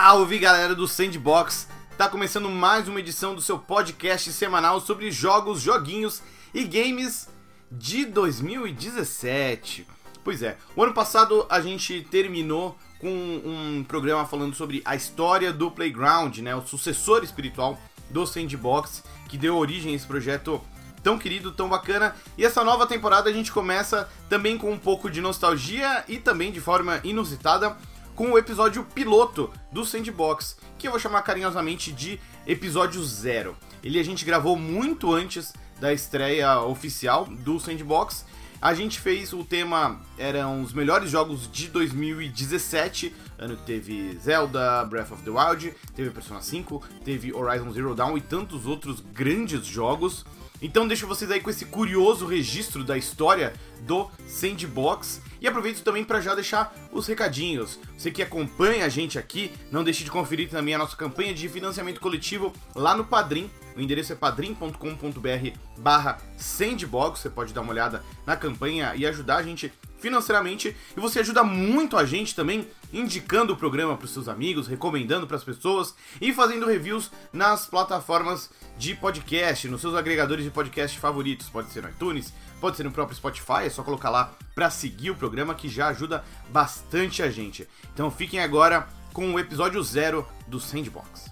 Salve galera do Sandbox! Tá começando mais uma edição do seu podcast semanal sobre jogos, joguinhos e games de 2017. Pois é, o ano passado a gente terminou com um programa falando sobre a história do Playground, né, o sucessor espiritual do Sandbox, que deu origem a esse projeto tão querido, tão bacana. E essa nova temporada a gente começa também com um pouco de nostalgia e também de forma inusitada com o episódio piloto do Sandbox, que eu vou chamar carinhosamente de episódio zero. Ele a gente gravou muito antes da estreia oficial do Sandbox. A gente fez o tema, eram os melhores jogos de 2017, ano que teve Zelda, Breath of the Wild, teve Persona 5, teve Horizon Zero Dawn e tantos outros grandes jogos. Então deixo vocês aí com esse curioso registro da história do Sandbox e aproveito também para já deixar os recadinhos. Você que acompanha a gente aqui, não deixe de conferir também a nossa campanha de financiamento coletivo lá no Padrim. O endereço é padrim.com.br barra Sandbox. Você pode dar uma olhada na campanha e ajudar a gente financeiramente. E você ajuda muito a gente também indicando o programa para os seus amigos, recomendando para as pessoas e fazendo reviews nas plataformas de podcast, nos seus agregadores de podcast favoritos. Pode ser no iTunes, pode ser no próprio Spotify, é só colocar lá para seguir o programa que já ajuda bastante a gente. Então fiquem agora com o episódio zero do Sandbox.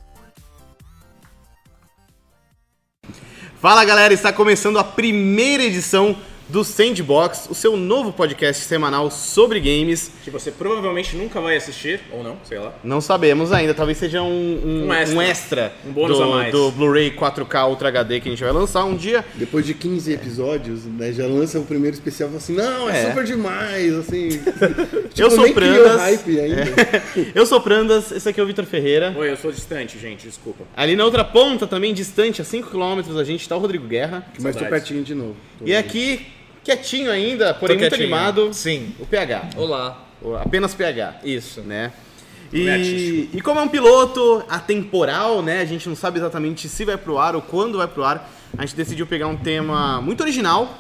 Fala galera, está começando a primeira edição do Sandbox, o seu novo podcast semanal sobre games. Que você provavelmente nunca vai assistir, ou não, sei lá. Não sabemos ainda, talvez seja um, um, Um extra. um extra Um bônus do, a mais. do Blu-ray 4K Ultra HD que a gente vai lançar um dia. Depois de 15 episódios, né, já lança o primeiro especial e fala assim, não, é, É. super demais, assim. Eu Tipo, sou nem criou Prandas. hype ainda. Eu sou Prandas, esse aqui é o Vitor Ferreira. Oi, eu sou distante, gente, desculpa. Ali na outra ponta, também distante, a 5km, a gente tá o Rodrigo Guerra. Mas tô pertinho de novo. Tô E aqui, quietinho ainda, porém muito quietinho. animado, Sim. o PH. Olá. O- Apenas PH. Isso. né? É E, artístico. e como é um piloto atemporal, né? A gente não sabe exatamente se vai pro ar ou quando vai pro ar. A gente decidiu pegar um tema muito original,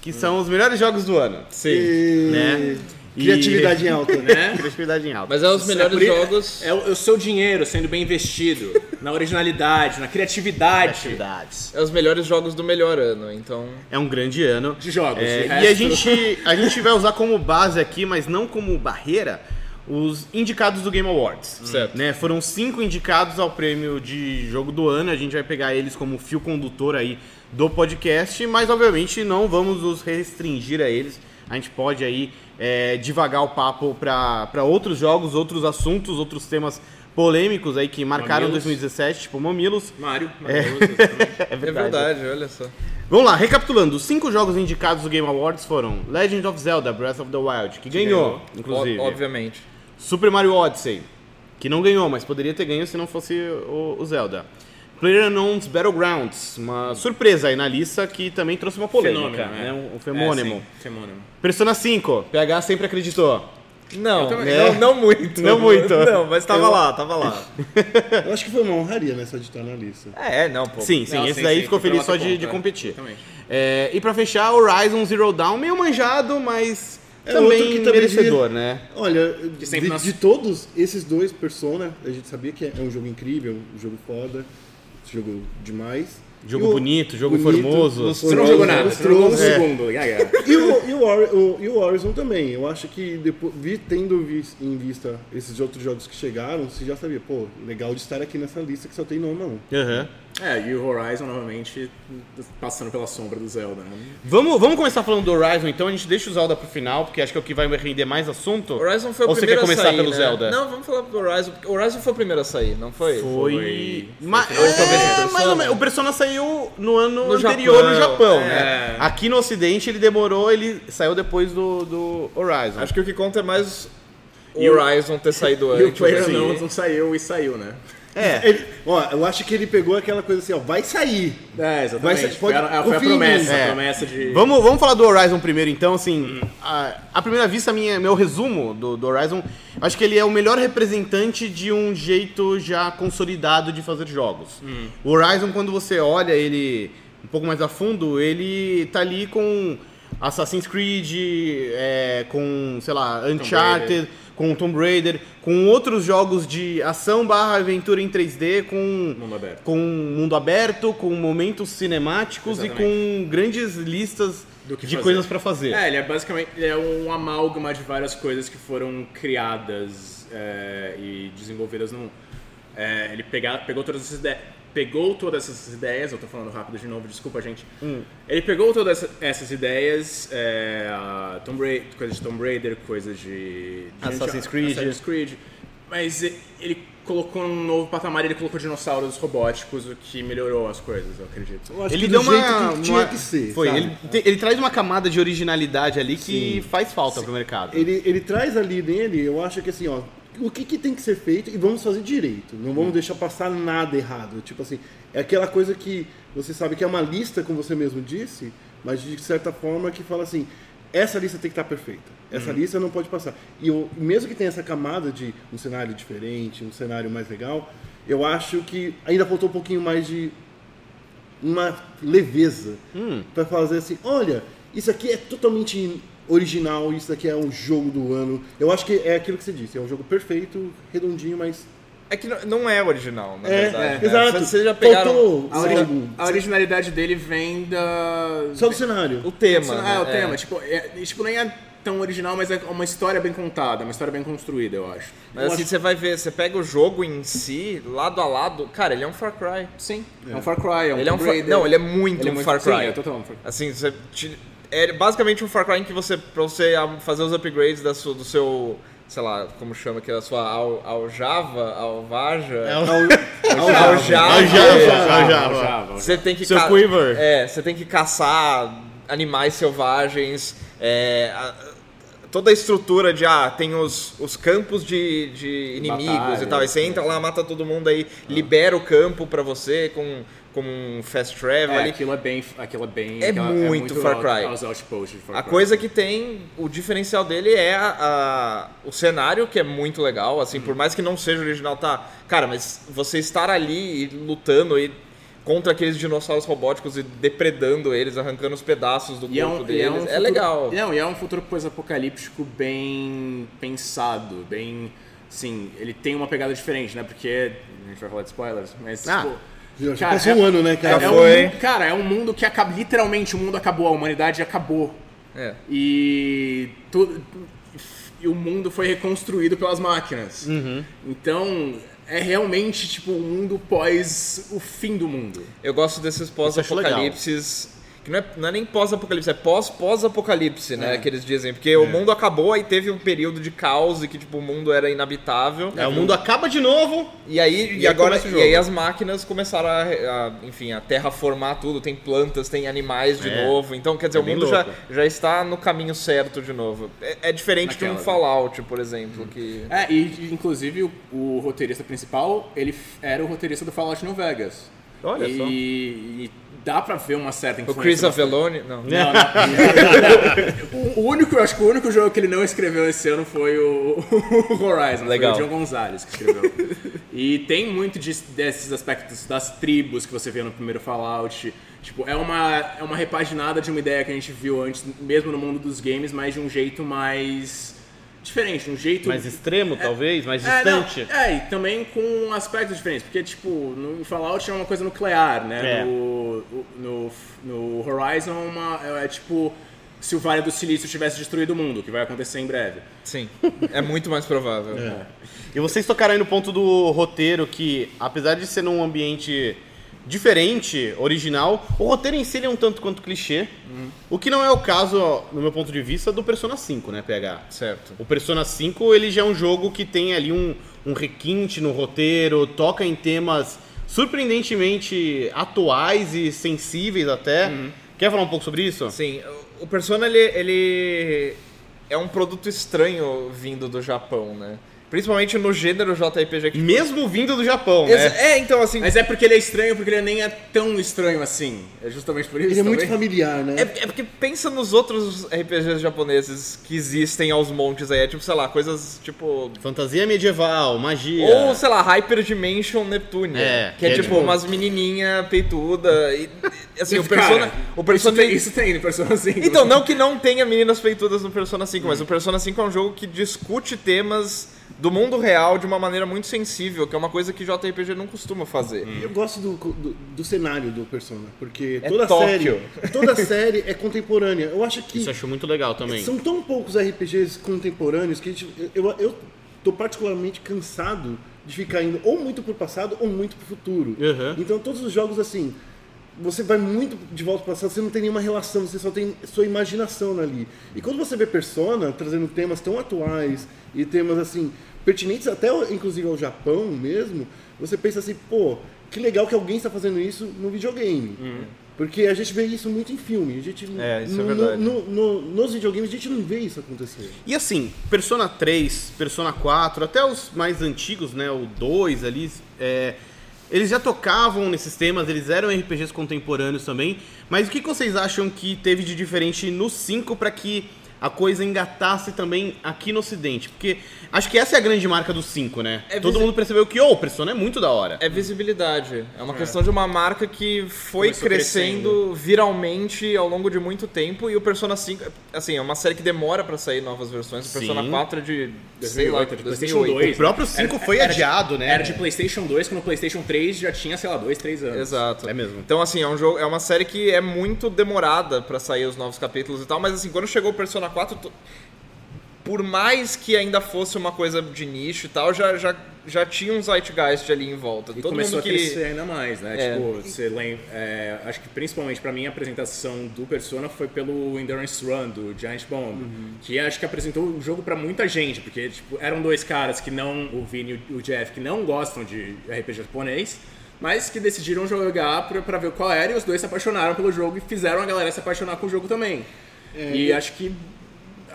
que são os melhores jogos do ano. Sim. E... Né? E- Criatividade em alta. Né? Criatividade em alta. Mas é os melhores i- jogos. É o, é o seu dinheiro sendo bem investido na originalidade, na criatividade Atividades. É os melhores jogos do melhor ano, então. É um grande ano. de jogos. É, de e a gente, a gente vai usar como base aqui, mas não como barreira, os indicados do Game Awards. Certo. Né? Foram cinco indicados ao prêmio de jogo do ano. A gente vai pegar eles como fio condutor aí do podcast, mas obviamente não vamos nos restringir a eles. A gente pode aí é, divagar o papo para outros jogos, outros assuntos, outros temas polêmicos aí que marcaram Mamilos. 2017, tipo Mamilos. Mario, maravilhoso, exatamente. É É verdade, olha só. Vamos lá, recapitulando, os cinco jogos indicados do Game Awards foram Legend of Zelda Breath of the Wild, que ganhou, ganhou, inclusive. Ó- obviamente. Super Mario Odyssey, que não ganhou, mas poderia ter ganho se não fosse o, o Zelda. PlayerUnknown's Battlegrounds, uma surpresa aí na lista que também trouxe uma polêmica, Fenômeno, né? é. Um, um femônimo. É, femônimo. Persona 5, PH sempre acreditou. Não, também- É. não, não muito. Não muito. Não, mas tava Eu- lá, tava lá. Eu acho que foi uma honraria nessa de estar na lista. É, não, pô. Sim, sim, Não, esse sim, daí sim, ficou feliz só de, conta, de é. competir. É, e pra fechar, Horizon Zero Dawn, meio manjado, mas É outro também que também merecedor, né? Olha, de, nas- de todos esses dois Persona, a gente sabia que é um jogo incrível, um jogo foda, um jogo demais. Jogo o- bonito, jogo bonito, formoso. Você não jogou nada, você jogou um é. segundo. Yeah, yeah. E o, e, o, e o Horizon também. Eu acho que depois, vi- tendo em vista esses outros jogos que chegaram, você já sabia, pô, legal de estar aqui nessa lista que só tem nome a um. Aham. É, e o Horizon, novamente, passando pela sombra do Zelda, né? Vamos, vamos começar falando do Horizon, então a gente deixa o Zelda pro final, porque acho que é o que vai render mais assunto. Horizon foi o Ou você primeiro quer começar a sair, pelo né? Zelda? Não, vamos falar do Horizon. porque O Horizon foi o primeiro a sair, não foi? Foi. Foi- Ma- foi- é, o Persona. mais ou menos. O Persona saiu no ano No anterior no Japão, Japão, é. né? Aqui no Ocidente ele demorou, ele saiu depois do, do Horizon. Acho que o que conta é mais o E o- Horizon ter saído E o antes. Player assim. não, não saiu e saiu, né? É. Ele- ó, eu acho que ele pegou aquela coisa assim, ó, vai sair. É, exatamente. Vai foi, a, pode- foi a confia em mim. promessa, É. a promessa de... Vamos, vamos falar do Horizon primeiro, então, assim, a, à primeira vista, minha, meu resumo do, do Horizon, acho que ele é o melhor representante de um jeito já consolidado de fazer jogos. O Horizon, quando você olha ele um pouco mais a fundo, ele tá ali com Assassin's Creed, é, com, sei lá, Uncharted, com Tomb Raider, com outros jogos de ação barra aventura em 3D, com Mundo aberto. com mundo aberto, com momentos cinemáticos e Exatamente. com grandes listas de fazer. coisas pra fazer. É, ele é basicamente ele é um amálgama de várias coisas que foram criadas é, e desenvolvidas no mundo. É, ele pega, pegou todas essas ideias. Pegou todas essas ideias, eu tô falando rápido de novo, desculpa, gente. Hum. Ele pegou todas essa- essas ideias, é, Tomb Raider, coisas de Tomb Raider, coisas de, de Assassin's Creed. Assassin's Creed. Mas ele colocou num novo patamar, ele colocou dinossauros robóticos, o que melhorou as coisas, eu acredito. Eu acho Ele que deu do uma, jeito que tinha uma- que ser. Foi, ele, te- ele traz uma camada de originalidade ali que faz falta pro mercado. Ele, ele traz ali nele, eu acho que assim, ó, o que, que tem que ser feito e vamos fazer direito. Não vamos deixar passar nada errado. Tipo assim, é aquela coisa que você sabe que é uma lista, como você mesmo disse, mas de certa forma que fala assim, essa lista tem que estar perfeita. Essa lista não pode passar. E eu, mesmo que tenha essa camada de um cenário diferente, um cenário mais legal, eu acho que ainda faltou um pouquinho mais de uma leveza pra fazer assim, olha, isso aqui é totalmente original, isso aqui é um jogo do ano. Eu acho que é aquilo que você disse, é um jogo perfeito, redondinho, mas É que não- é original, na é, verdade. né? exato. Vocês já pegaram Faltou A, ori- a originalidade dele vem da. Só do cenário. o tema. É, né? o tema. Tipo, é, tipo, nem é tão original, mas é uma história bem contada, uma história bem construída, eu acho. Mas assim, você vai ver, você pega o jogo em si, lado a lado, cara, ele é um Far Cry. Sim. É, um Far Cry, é um Ele é um Far- não, ele é muito Ele é um muito- Far sim, Cry. é total um Far Cry. Assim, você te- é basicamente um Far Cry em que você, pra você ah, fazer os upgrades da sua- do seu, sei lá, como chama aqui, da sua al, aljava, alvaja, aljava, Aljava. você tem que Seu ca- quiver. É, você tem que caçar animais selvagens, é, a- toda a estrutura de, ah, tem os, os campos de, de inimigos Batalha, e tal, aí você entra lá, mata todo mundo, aí libera o campo pra você com, com um fast travel É, ali. aquilo é bem. Aquilo é bem. É aquela- muito Far out- Cry. Aos outposts Far A Cry. coisa que tem, o diferencial dele é a, a- o cenário, que é muito legal, assim, por mais que não seja original, tá? Cara, mas você estar ali e lutando e contra aqueles dinossauros robóticos e depredando eles, arrancando os pedaços do E é, corpo um, e deles, é, é, um futuro- legal. Não, e é um futuro pós-apocalíptico bem pensado, bem. Sim, ele tem uma pegada diferente, né? Porque. A gente vai falar de spoilers, mas. Ah, tipo, Já cara, passou é- um ano, né, cara? É, é um foi. mundo- cara, é um mundo que acaba. Literalmente, o mundo acabou, a humanidade acabou. É. E, tudo, e o mundo foi reconstruído pelas máquinas. Então, é realmente tipo um mundo pós o fim do mundo. Eu gosto desses pós-apocalipses. Que não é, não é nem pós-apocalipse, é pós-pós-apocalipse, né? É. Que eles dizem. Porque o mundo acabou e teve um período de caos e que, tipo, o mundo era inabitável. É, o mundo acaba de novo. E aí, e aí agora, e aí as máquinas começaram a, a, enfim, a terraformar tudo, tem plantas, tem animais de É. novo. Então, quer dizer, É o mundo já, já está no caminho certo de novo. É, é diferente de um Naquela, né? Fallout, por exemplo, que... É, e inclusive o, o roteirista principal, ele era o roteirista do Fallout New Vegas. Olha e, só. e dá pra ver uma certa O influência. Chris da- Avellone... Não. Não, não. o, o único, eu acho que o único jogo que ele não escreveu esse ano foi o, o Horizon. Legal. Foi o John Gonzalez que escreveu. e tem muito de- desses aspectos das tribos que você vê no primeiro Fallout. Tipo, é uma, é uma repaginada de uma ideia que a gente viu antes, mesmo no mundo dos games, mas de um jeito mais diferente, um jeito Mais extremo, talvez, mais é, não, distante. é, e também com aspectos diferentes, porque, tipo, no Fallout é uma coisa nuclear, né? É. No, no, no Horizon é, uma, é tipo se o Vale do Silício tivesse destruído o mundo, que vai acontecer em breve. Sim, é muito mais provável. E vocês tocaram aí no ponto do roteiro, que apesar de ser num ambiente diferente, original, o roteiro em si é um tanto quanto clichê. O que não é o caso, no meu ponto de vista, do Persona 5, né, PH? Certo. O Persona 5 ele já é um jogo que tem ali um, um requinte no roteiro, toca em temas surpreendentemente atuais e sensíveis até. Quer falar um pouco sobre isso? Sim, o- o Persona ele, ele é um produto estranho vindo do Japão, né? Principalmente no gênero JRPG que Mesmo vindo do Japão, né? É, então assim, Mas é porque ele é estranho, porque ele nem é tão estranho assim. É justamente por isso. Ele é muito familiar, né? É, é porque pensa nos outros RPGs japoneses que existem aos montes aí. É tipo, sei lá, coisas tipo. Fantasia medieval, magia. Ou, sei lá, Hyper Dimension Neptunia. É, que é, que é tipo tipo- umas menininha peituda. E, Assim, o Cara, Persona. O Persona isso, tem, isso tem no Persona 5. Então, não que não tenha meninas peitudas no Persona 5, mas o Persona 5 é um jogo que discute temas do mundo real de uma maneira muito sensível, que é uma coisa que JRPG não costuma fazer. Eu gosto do, do, do cenário do Persona, porque É toda série, toda série é contemporânea. Eu acho que Isso eu acho muito legal também. são tão poucos RPGs contemporâneos que a gente, eu, eu tô particularmente cansado de ficar indo ou muito pro passado ou muito pro futuro. Uhum. Então todos os jogos assim, você vai muito de volta pro passado, você não tem nenhuma relação, você só tem sua imaginação ali. E quando você vê Persona trazendo temas tão atuais e temas assim pertinentes até inclusive ao Japão mesmo, você pensa assim, pô, que legal que alguém está fazendo isso no videogame. Porque a gente vê isso muito em filme. A gente, É, isso é no- verdade. no- no- nos videogames a gente não vê isso acontecer. E assim, Persona 3, Persona 4, até os mais antigos, né, o 2 ali, é, eles já tocavam nesses temas, eles eram RPGs contemporâneos também, mas o que vocês acham que teve de diferente no 5 para que a coisa engatasse também aqui no ocidente? Porque acho que essa é a grande marca do 5, né? É Todo mundo percebeu que, oh, Persona é muito da hora. É visibilidade. É uma questão de uma marca que foi Começou crescendo, viralmente ao longo de muito tempo e o Persona 5, assim, é uma série que demora pra sair novas versões. O Persona Sim. 4 é de, sei lá, 2008, de PlayStation 2008. 2. O próprio 5 foi era de- adiado, né? Era de PlayStation 2, quando o PlayStation 3 já tinha, sei lá, 2, 3 anos. Exato. É mesmo. Então, assim, é um jogo, é uma série que é muito demorada pra sair os novos capítulos e tal, mas assim, quando chegou o Persona 4, tu- por mais que ainda fosse uma coisa de nicho e tal, já, já, já tinha um zeitgeist ali em volta. E Todo começou mundo a que crescer ainda mais, né? É. Tipo, você lembra. é, acho que principalmente pra mim a apresentação do Persona foi pelo Endurance Run do Giant Bomb. Que acho que apresentou o jogo pra muita gente, porque tipo, eram dois caras que não, o Vini e o Jeff, que não gostam de RPG japonês, mas que decidiram jogar pra ver qual era, e os dois se apaixonaram pelo jogo e fizeram a galera se apaixonar com o jogo também. e acho que.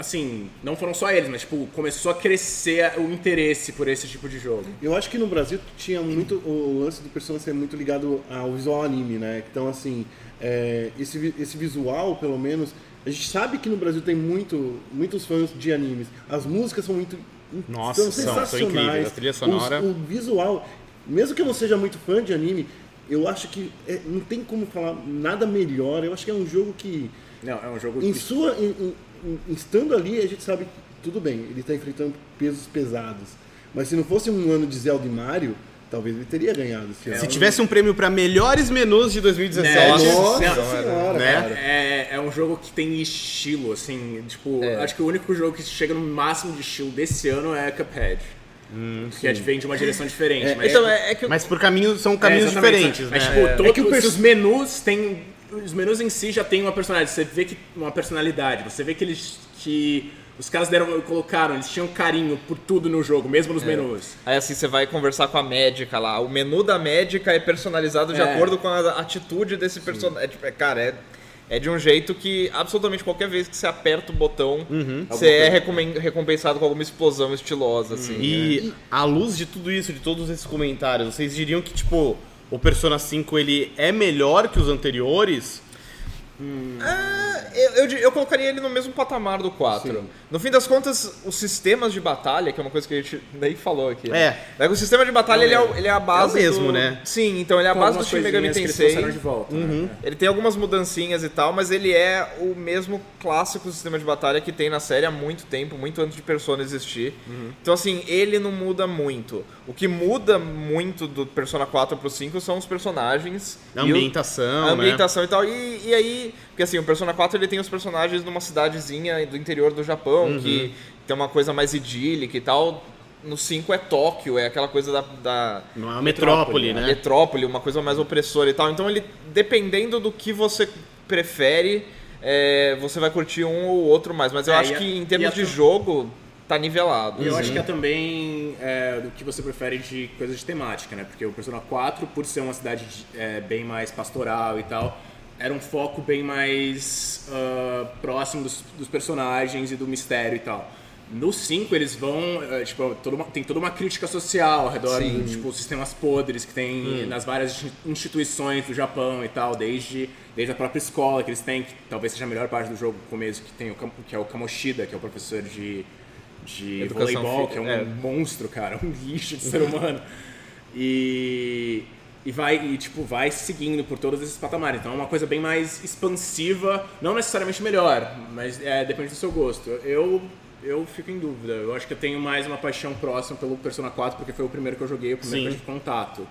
Assim, não foram só eles, mas tipo, começou a crescer o interesse por esse tipo de jogo. Eu acho que no Brasil tinha muito o lance do Persona ser muito ligado ao visual anime, né? Então, assim, é, esse, esse visual, pelo menos, a gente sabe que no Brasil tem muito, muitos fãs de animes. As músicas são muito. Nossa, são são- são sensacionais. incríveis. A trilha sonora- Os- o visual, mesmo que eu não seja muito fã de anime, eu acho que é, não tem como falar nada melhor. Eu acho que é um jogo que. Não, é um jogo Em que sua. Em- estando ali, a gente sabe que tudo bem, ele está enfrentando pesos pesados. Mas se não fosse um ano de Zelda e Mario, talvez ele teria ganhado esse ano. Se tivesse um prêmio pra melhores menus de 2017, Né? Nossa Não, senhora, né? cara. É, é um jogo que tem estilo, assim, tipo, acho que o único jogo que chega no máximo de estilo desse ano é Cuphead. que é, vem de uma direção diferente. mas, Então, é, é que mas por caminhos são caminhos É, diferentes, Mas, né? tipo, É. todos É os menus têm. Os menus em si já têm uma personalidade. Você vê que uma personalidade. Você vê que eles. que os caras deram, colocaram, eles tinham carinho por tudo no jogo, mesmo É. nos menus. Aí assim, você vai conversar com a médica lá. O menu da médica é personalizado de É. acordo com a atitude desse personagem. É, tipo, é, cara, é, é de um jeito que absolutamente qualquer vez que você aperta o botão, você é recompensado com alguma explosão estilosa, assim. E à luz de tudo isso, de todos esses comentários, vocês diriam que, tipo, o Persona 5 ele é melhor que os anteriores? Eu, eu, di- eu colocaria ele no mesmo patamar do 4. No fim das contas, os sistemas de batalha, que é uma coisa que a gente nem falou aqui. né? É. O sistema de batalha, ele, é, ele é a base. É o mesmo, do- né? Sim, então ele é a Com base do Shin Megami eles Tensei. trouxeram de volta. Uhum. né? Ele tem algumas mudancinhas e tal, mas ele é o mesmo clássico sistema de batalha que tem na série há muito tempo, muito antes de Persona existir. Então, assim, ele não muda muito. O que muda muito do Persona 4 pro 5 são os personagens. A e o- ambientação, a né? ambientação e tal. E, e aí, porque assim, o Persona 4 ele tem os personagens numa cidadezinha do interior do Japão, Uhum. que tem uma coisa mais idílica e tal. No 5 é Tóquio, é aquela coisa da- da, Uma metrópole, né? metrópole, uma coisa mais opressora e tal. Então ele, dependendo do que você prefere, é, você vai curtir um ou outro mais. Mas eu É, acho a- que em termos de jogo, tá nivelado. E eu Uhum. acho que é também é, do que você prefere de coisas de temática, né? Porque o Persona 4, por ser uma cidade de- é, bem mais pastoral e tal, era um foco bem mais ah, próximo dos, dos personagens e do mistério e tal. No 5 eles vão, é, tipo, toda uma- tem toda uma crítica social ao redor Sim. dos tipo, sistemas podres que tem nas várias insti- instituições do Japão e tal, desde, desde a própria escola que eles têm, que talvez seja a melhor parte do jogo começo, que tem o, que é o Kamoshida, que é o professor de, de Educação voleibol, que é um é. monstro, cara, um lixo de ser humano. E e vai e tipo vai seguindo por todos esses patamares. Então é uma coisa bem mais expansiva, não necessariamente melhor, mas é, depende do seu gosto. Eu eu fico em dúvida. Eu acho que eu tenho mais uma paixão próxima pelo Persona 4 porque foi o primeiro que eu joguei, o primeiro Sim. que eu tive contato.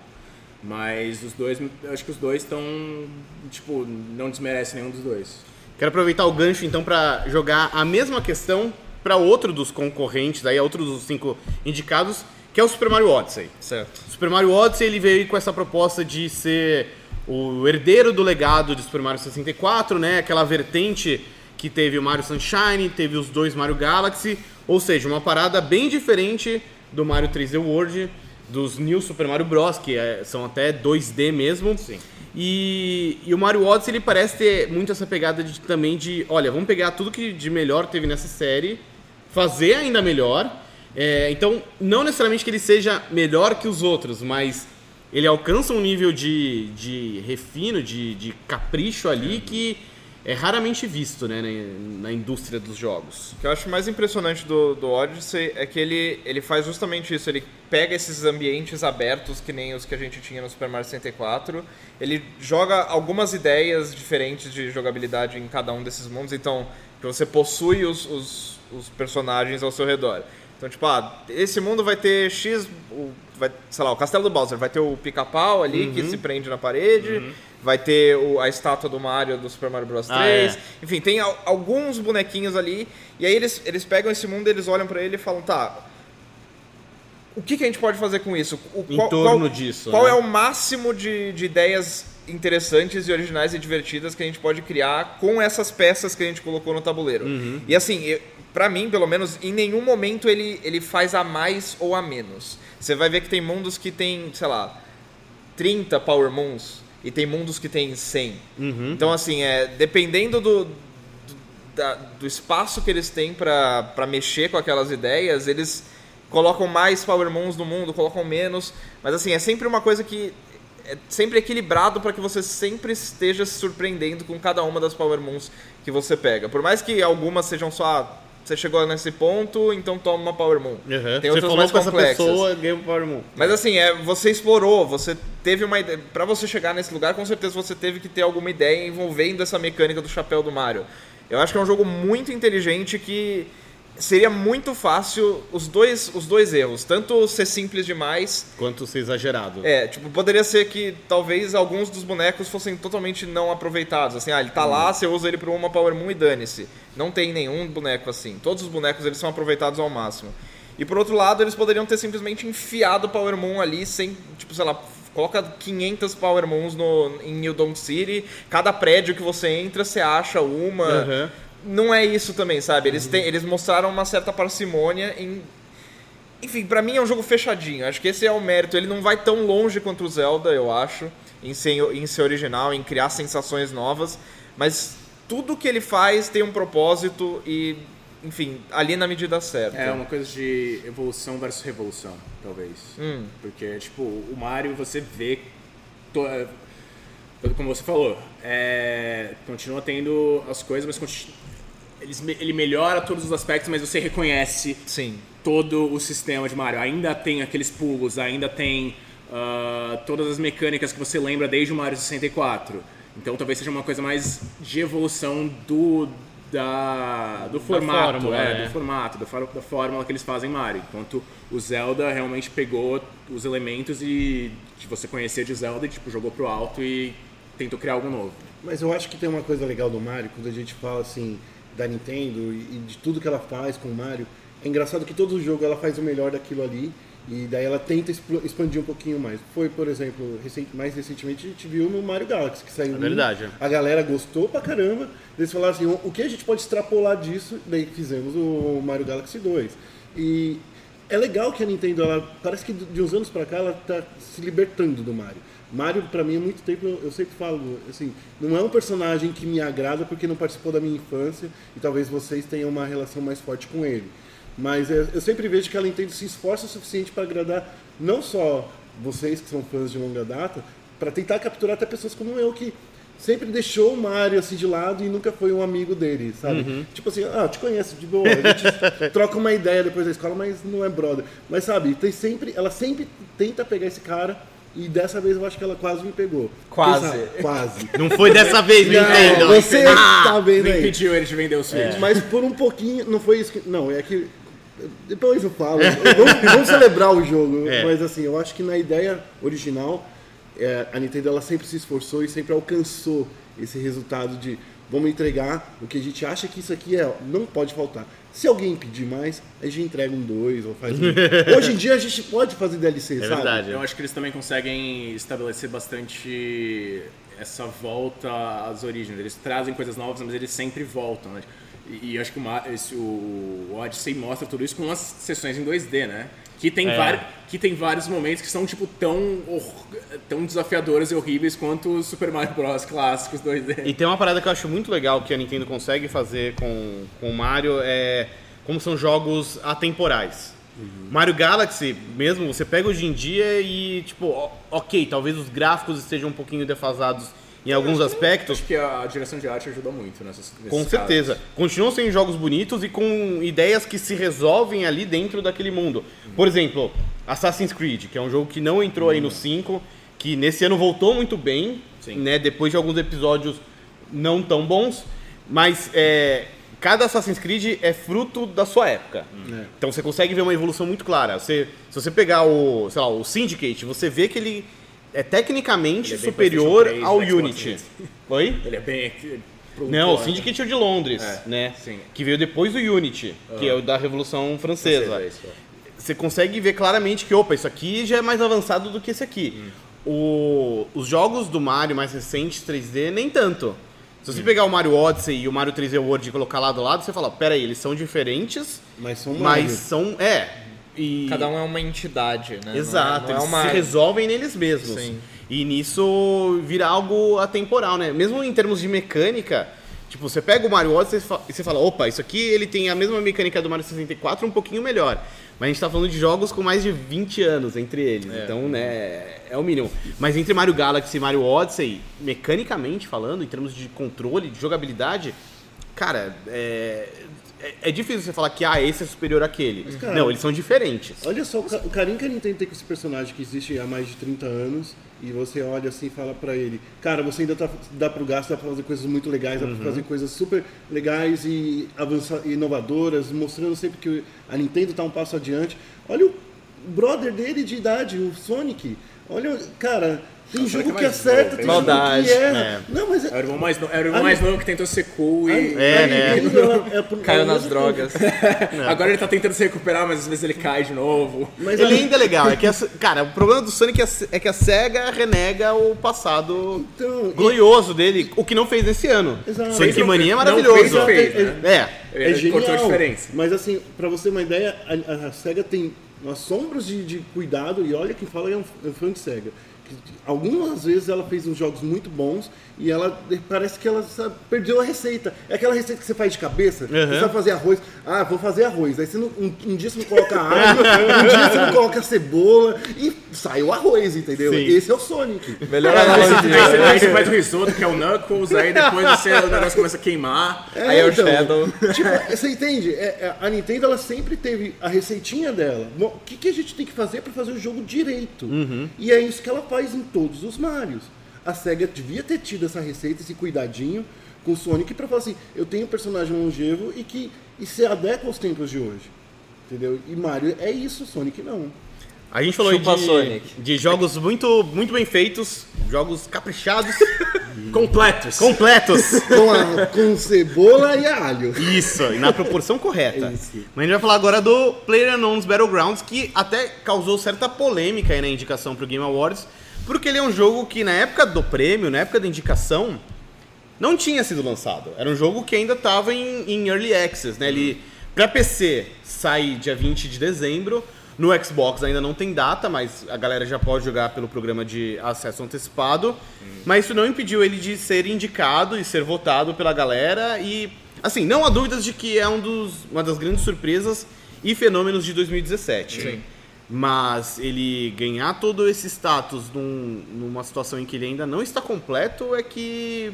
Mas os dois, acho que os dois estão tipo não desmerecem nenhum dos dois. Quero aproveitar o gancho então para jogar a mesma questão para outro dos concorrentes, aí outro dos cinco indicados, que é o Super Mario Odyssey. Certo. Super Mario Odyssey ele veio com essa proposta de ser o herdeiro do legado de Super Mario 64, né? Aquela vertente que teve o Mario Sunshine, teve os dois Mario Galaxy, ou seja, uma parada bem diferente do Mario 3D World, dos New Super Mario Bros, que é- são até 2D mesmo. Sim. E, e o Mario Odyssey ele parece ter muito essa pegada de, também de, olha, vamos pegar tudo que de melhor teve nessa série, fazer ainda melhor. É, então, não necessariamente que ele seja melhor que os outros, mas ele alcança um nível de, de refino, de, de capricho ali que é raramente visto né, na, na indústria dos jogos. O que eu acho mais impressionante do, do Odyssey é que ele, ele faz justamente isso. Ele pega esses ambientes abertos, que nem os que a gente tinha no Super Mario 64. Ele joga algumas ideias diferentes de jogabilidade em cada um desses mundos. Então, que você possui os, os, os personagens ao seu redor. Então, tipo, ah, esse mundo vai ter X, o, vai, sei lá, o Castelo do Bowser, vai ter o pica-pau ali que se prende na parede, vai ter o- a estátua do Mario do Super Mario Bros 3. Ah, é. Enfim, tem al- alguns bonequinhos ali, e aí eles, eles pegam esse mundo, eles olham pra ele e falam, tá, o que, que a gente pode fazer com isso? O, Em torno disso, Qual né? é o máximo de, de ideias interessantes e originais e divertidas que a gente pode criar com essas peças que a gente colocou no tabuleiro? Uhum. E assim, pra mim, pelo menos, em nenhum momento ele, ele faz a mais ou a menos. Você vai ver que tem mundos que tem, sei lá, 30 Power Moons e tem mundos que tem 100. Uhum. Então, assim, é, dependendo do, do, da- do espaço que eles têm pra mexer com aquelas ideias, eles colocam mais Power Moons no mundo, colocam menos. Mas, assim, é sempre uma coisa que é sempre equilibrado para que você sempre esteja se surpreendendo com cada uma das Power Moons que você pega. Por mais que algumas sejam só. ah, Você chegou nesse ponto, então toma uma Power Moon. Uhum. Tem Você outras falou mais com essa complexas. pessoa, ganha um Power Moon. Mas assim, é, você explorou, você teve uma ideia. Pra você chegar nesse lugar, com certeza você teve que ter alguma ideia envolvendo essa mecânica do chapéu do Mario. Eu acho que é um jogo muito inteligente que seria muito fácil os dois, os dois erros. Tanto ser simples demais. Quanto ser exagerado. É, tipo, poderia ser que talvez alguns dos bonecos fossem totalmente não aproveitados. Assim, ah, ele tá lá, você usa ele pra uma Power Moon e dane-se. Não tem nenhum boneco assim. Todos os bonecos eles são aproveitados ao máximo. E por outro lado, eles poderiam ter simplesmente enfiado Power Moon ali sem, tipo, sei lá, coloca 500 Power Moons no, em New Dawn City. Cada prédio que você entra, você acha uma. Aham. Não é isso também, sabe? Eles, têm, eles mostraram uma certa parcimônia em. Enfim, pra mim é um jogo fechadinho. Acho que esse é o mérito. Ele não vai tão longe quanto o Zelda, eu acho, em ser, em ser original, em criar sensações novas. Mas tudo que ele faz tem um propósito e, enfim, ali na medida certa. É uma coisa de evolução versus revolução, talvez. Hum. Porque, tipo, o Mario você vê. to- é, Como você falou, é, continua tendo as coisas, mas eles ele melhora todos os aspectos, mas você reconhece Sim. todo o sistema de Mario. Ainda tem aqueles pulos, ainda tem ah, todas as mecânicas que você lembra desde o Mario 64. Então talvez seja uma coisa mais de evolução do da, do formato, fórmula, é, né? do formato, da, for- da fórmula que eles fazem em Mario. Enquanto o Zelda realmente pegou os elementos e que você conhecia de Zelda e tipo, jogou pro alto e tentou criar algo novo. Mas eu acho que tem uma coisa legal do Mario, quando a gente fala assim da Nintendo e de tudo que ela faz com o Mario, é engraçado que todo jogo ela faz o melhor daquilo ali e daí ela tenta expandir um pouquinho mais. Foi, por exemplo, mais recentemente a gente viu no Mario Galaxy, que saiu É um, verdade. a galera gostou pra caramba. Eles falaram assim, o que a gente pode extrapolar disso? Daí fizemos o Mario Galaxy 2. E é legal que a Nintendo, ela parece que de uns anos pra cá, ela tá se libertando do Mario. Mario, pra mim, há muito tempo, eu, eu sempre falo, assim, não é um personagem que me agrada porque não participou da minha infância e talvez vocês tenham uma relação mais forte com ele. Mas é, eu sempre vejo que a Nintendo se esforça o suficiente para agradar não só vocês que são fãs de longa data, para tentar capturar até pessoas como eu que sempre deixou o Mario assim de lado e nunca foi um amigo dele, sabe? Tipo assim, ah, eu te conheço de boa, a gente troca uma ideia depois da escola, mas não é brother. Mas sabe, tem sempre, ela sempre tenta pegar esse cara E dessa vez eu acho que ela quase me pegou. Quase. Sabe? Quase. Não foi dessa vez, Nintendo. Não, você tá vendo Não aí. impediu ele de vender o Switch. Mas por um pouquinho, não foi isso que. Não, é que. Depois eu falo. vamos, vamos celebrar o jogo. É. Mas assim, eu acho que na ideia original, é, a Nintendo ela sempre se esforçou e sempre alcançou esse resultado de vamos entregar o que a gente acha que isso aqui é, não pode faltar. Se alguém pedir mais, a gente entrega um dois ou faz um. Hoje em dia a gente pode fazer DLC, É sabe? verdade. Eu acho que eles também conseguem estabelecer bastante essa volta às origens. Eles trazem coisas novas, mas eles sempre voltam, né? E, e acho que o, esse, o Odyssey mostra tudo isso com umas sessões em 2D, né? Que tem, É. vari- que tem vários momentos que são, tipo, tão, tão desafiadores e horríveis quanto os Super Mario Bros. clássicos 2D. E tem uma parada que eu acho muito legal que a Nintendo consegue fazer com, com o Mario, é como são jogos atemporais. Mario Galaxy, mesmo, você pega hoje em dia e, tipo, ok, talvez os gráficos estejam um pouquinho defasados em alguns aspectos, Acho que a direção de arte ajuda muito nessas com casos. certeza. Continuam sendo jogos bonitos e com ideias que se resolvem ali dentro daquele mundo. Por exemplo, Assassin's Creed, que é um jogo que não entrou aí no 5, que nesse ano voltou muito bem, Sim. né? Depois de alguns episódios não tão bons, mas é, cada Assassin's Creed é fruto da sua época. É. Então você consegue ver uma evolução muito clara. Você, se você pegar o, sei lá, o Syndicate, você vê que ele é tecnicamente é superior PlayStation 3, ao Unity. 3. Oi? Ele é bem... Não, o Syndicate é o de Londres, É, né? sim. Que veio depois do Unity, que é o da Revolução Francesa. Francesa, é isso. Você consegue ver claramente que, opa, isso aqui já é mais avançado do que esse aqui. O- os jogos do Mario mais recentes 3D, nem tanto. Se você pegar o Mario Odyssey e o Mario 3D World e colocar lado a lado, você fala, pera aí, eles são diferentes, Mas são mas são... É. E... Cada um é uma entidade, né? Exato, Não é, não é eles uma... se resolvem neles mesmos. Sim. E nisso vira algo atemporal, né? Mesmo em termos de mecânica, tipo, você pega o Mario Odyssey e você fala, opa, isso aqui ele tem a mesma mecânica do Mario 64, um pouquinho melhor. Mas a gente tá falando de jogos com mais de 20 anos entre eles, então, né, é o mínimo. Mas entre Mario Galaxy e Mario Odyssey, mecanicamente falando, em termos de controle, de jogabilidade, cara, é... é- É difícil você falar que ah, esse é superior àquele. cara, Não, eles são diferentes. Olha só o ca- o carinho que a Nintendo tem com esse personagem que existe há mais de 30 anos e você olha assim e fala pra ele, cara, você ainda tá, dá pro gasto, dá pra fazer coisas muito legais, dá Uhum. pra fazer coisas super legais e avança, inovadoras, mostrando sempre que a Nintendo tá um passo adiante. Olha o brother dele de idade, o Sonic. Olha, cara, tem jogo é que acerta, novo, tem bem jogo Maldade, que erra. é. Não, mas Era o irmão mais, no... Era o irmão mais novo que tentou ser cool e... É, né? É por- Caiu nas drogas. Agora ele tá tentando se recuperar, mas às vezes ele cai de novo. Mas Ele ainda é legal. É que a- cara, o problema do Sonic é, é que a SEGA renega o passado Então, e- glorioso dele, o que não fez esse ano. Exato. Sonic Fez, Mania é maravilhoso. não fez, né? É. É Ele genial. cortou a diferença. Mas assim, pra você ter uma ideia, a, a SEGA tem umas sombras de, de cuidado, e olha quem fala é um, é um fã de SEGA. Algumas vezes ela fez uns jogos muito bons e ela parece que ela sabe, perdeu a receita. É aquela receita que você faz de cabeça, você sabe fazer arroz. Ah, vou fazer arroz. Aí você não- um, um dia você não coloca alho, um dia você não coloca cebola e sai o arroz, entendeu? Sim. Esse é o Sonic. Melhor Aí você, analogia. aí você faz o risoto, que é o Knuckles, aí depois você, o negócio começa a queimar. É, Aí é o então, Shadow. Tipo, você entende? É, é, a Nintendo ela sempre teve a receitinha dela. Bom, o que, que a gente tem que fazer para fazer o jogo direito? E é isso que ela faz em todos os Marios. A SEGA devia ter tido essa receita, esse cuidadinho com o Sonic para falar assim: eu tenho um personagem longevo e que e se adequa aos tempos de hoje. Entendeu? E Mario é isso, Sonic não. A gente falou Chupa de, Sonic. de jogos muito, muito bem feitos, jogos caprichados, Completos. completos. Com, a- com cebola e alho. Isso, e na proporção correta. É isso. Mas a gente vai falar agora do PlayerUnknown's Battlegrounds, que até causou certa polêmica aí na indicação pro Game Awards, porque ele é um jogo que na época do prêmio, na época da indicação, não tinha sido lançado. Era um jogo que ainda estava em, em Early Access, né? Ele, pra PC, sai dia 20 de dezembro. No Xbox ainda não tem data, mas a galera já pode jogar pelo programa de acesso antecipado. Mas isso não impediu ele de ser indicado e ser votado pela galera. E, assim, não há dúvidas de que é um dos, uma das grandes surpresas e fenômenos de 2017. Sim. Mas ele ganhar todo esse status num- numa situação em que ele ainda não está completo é que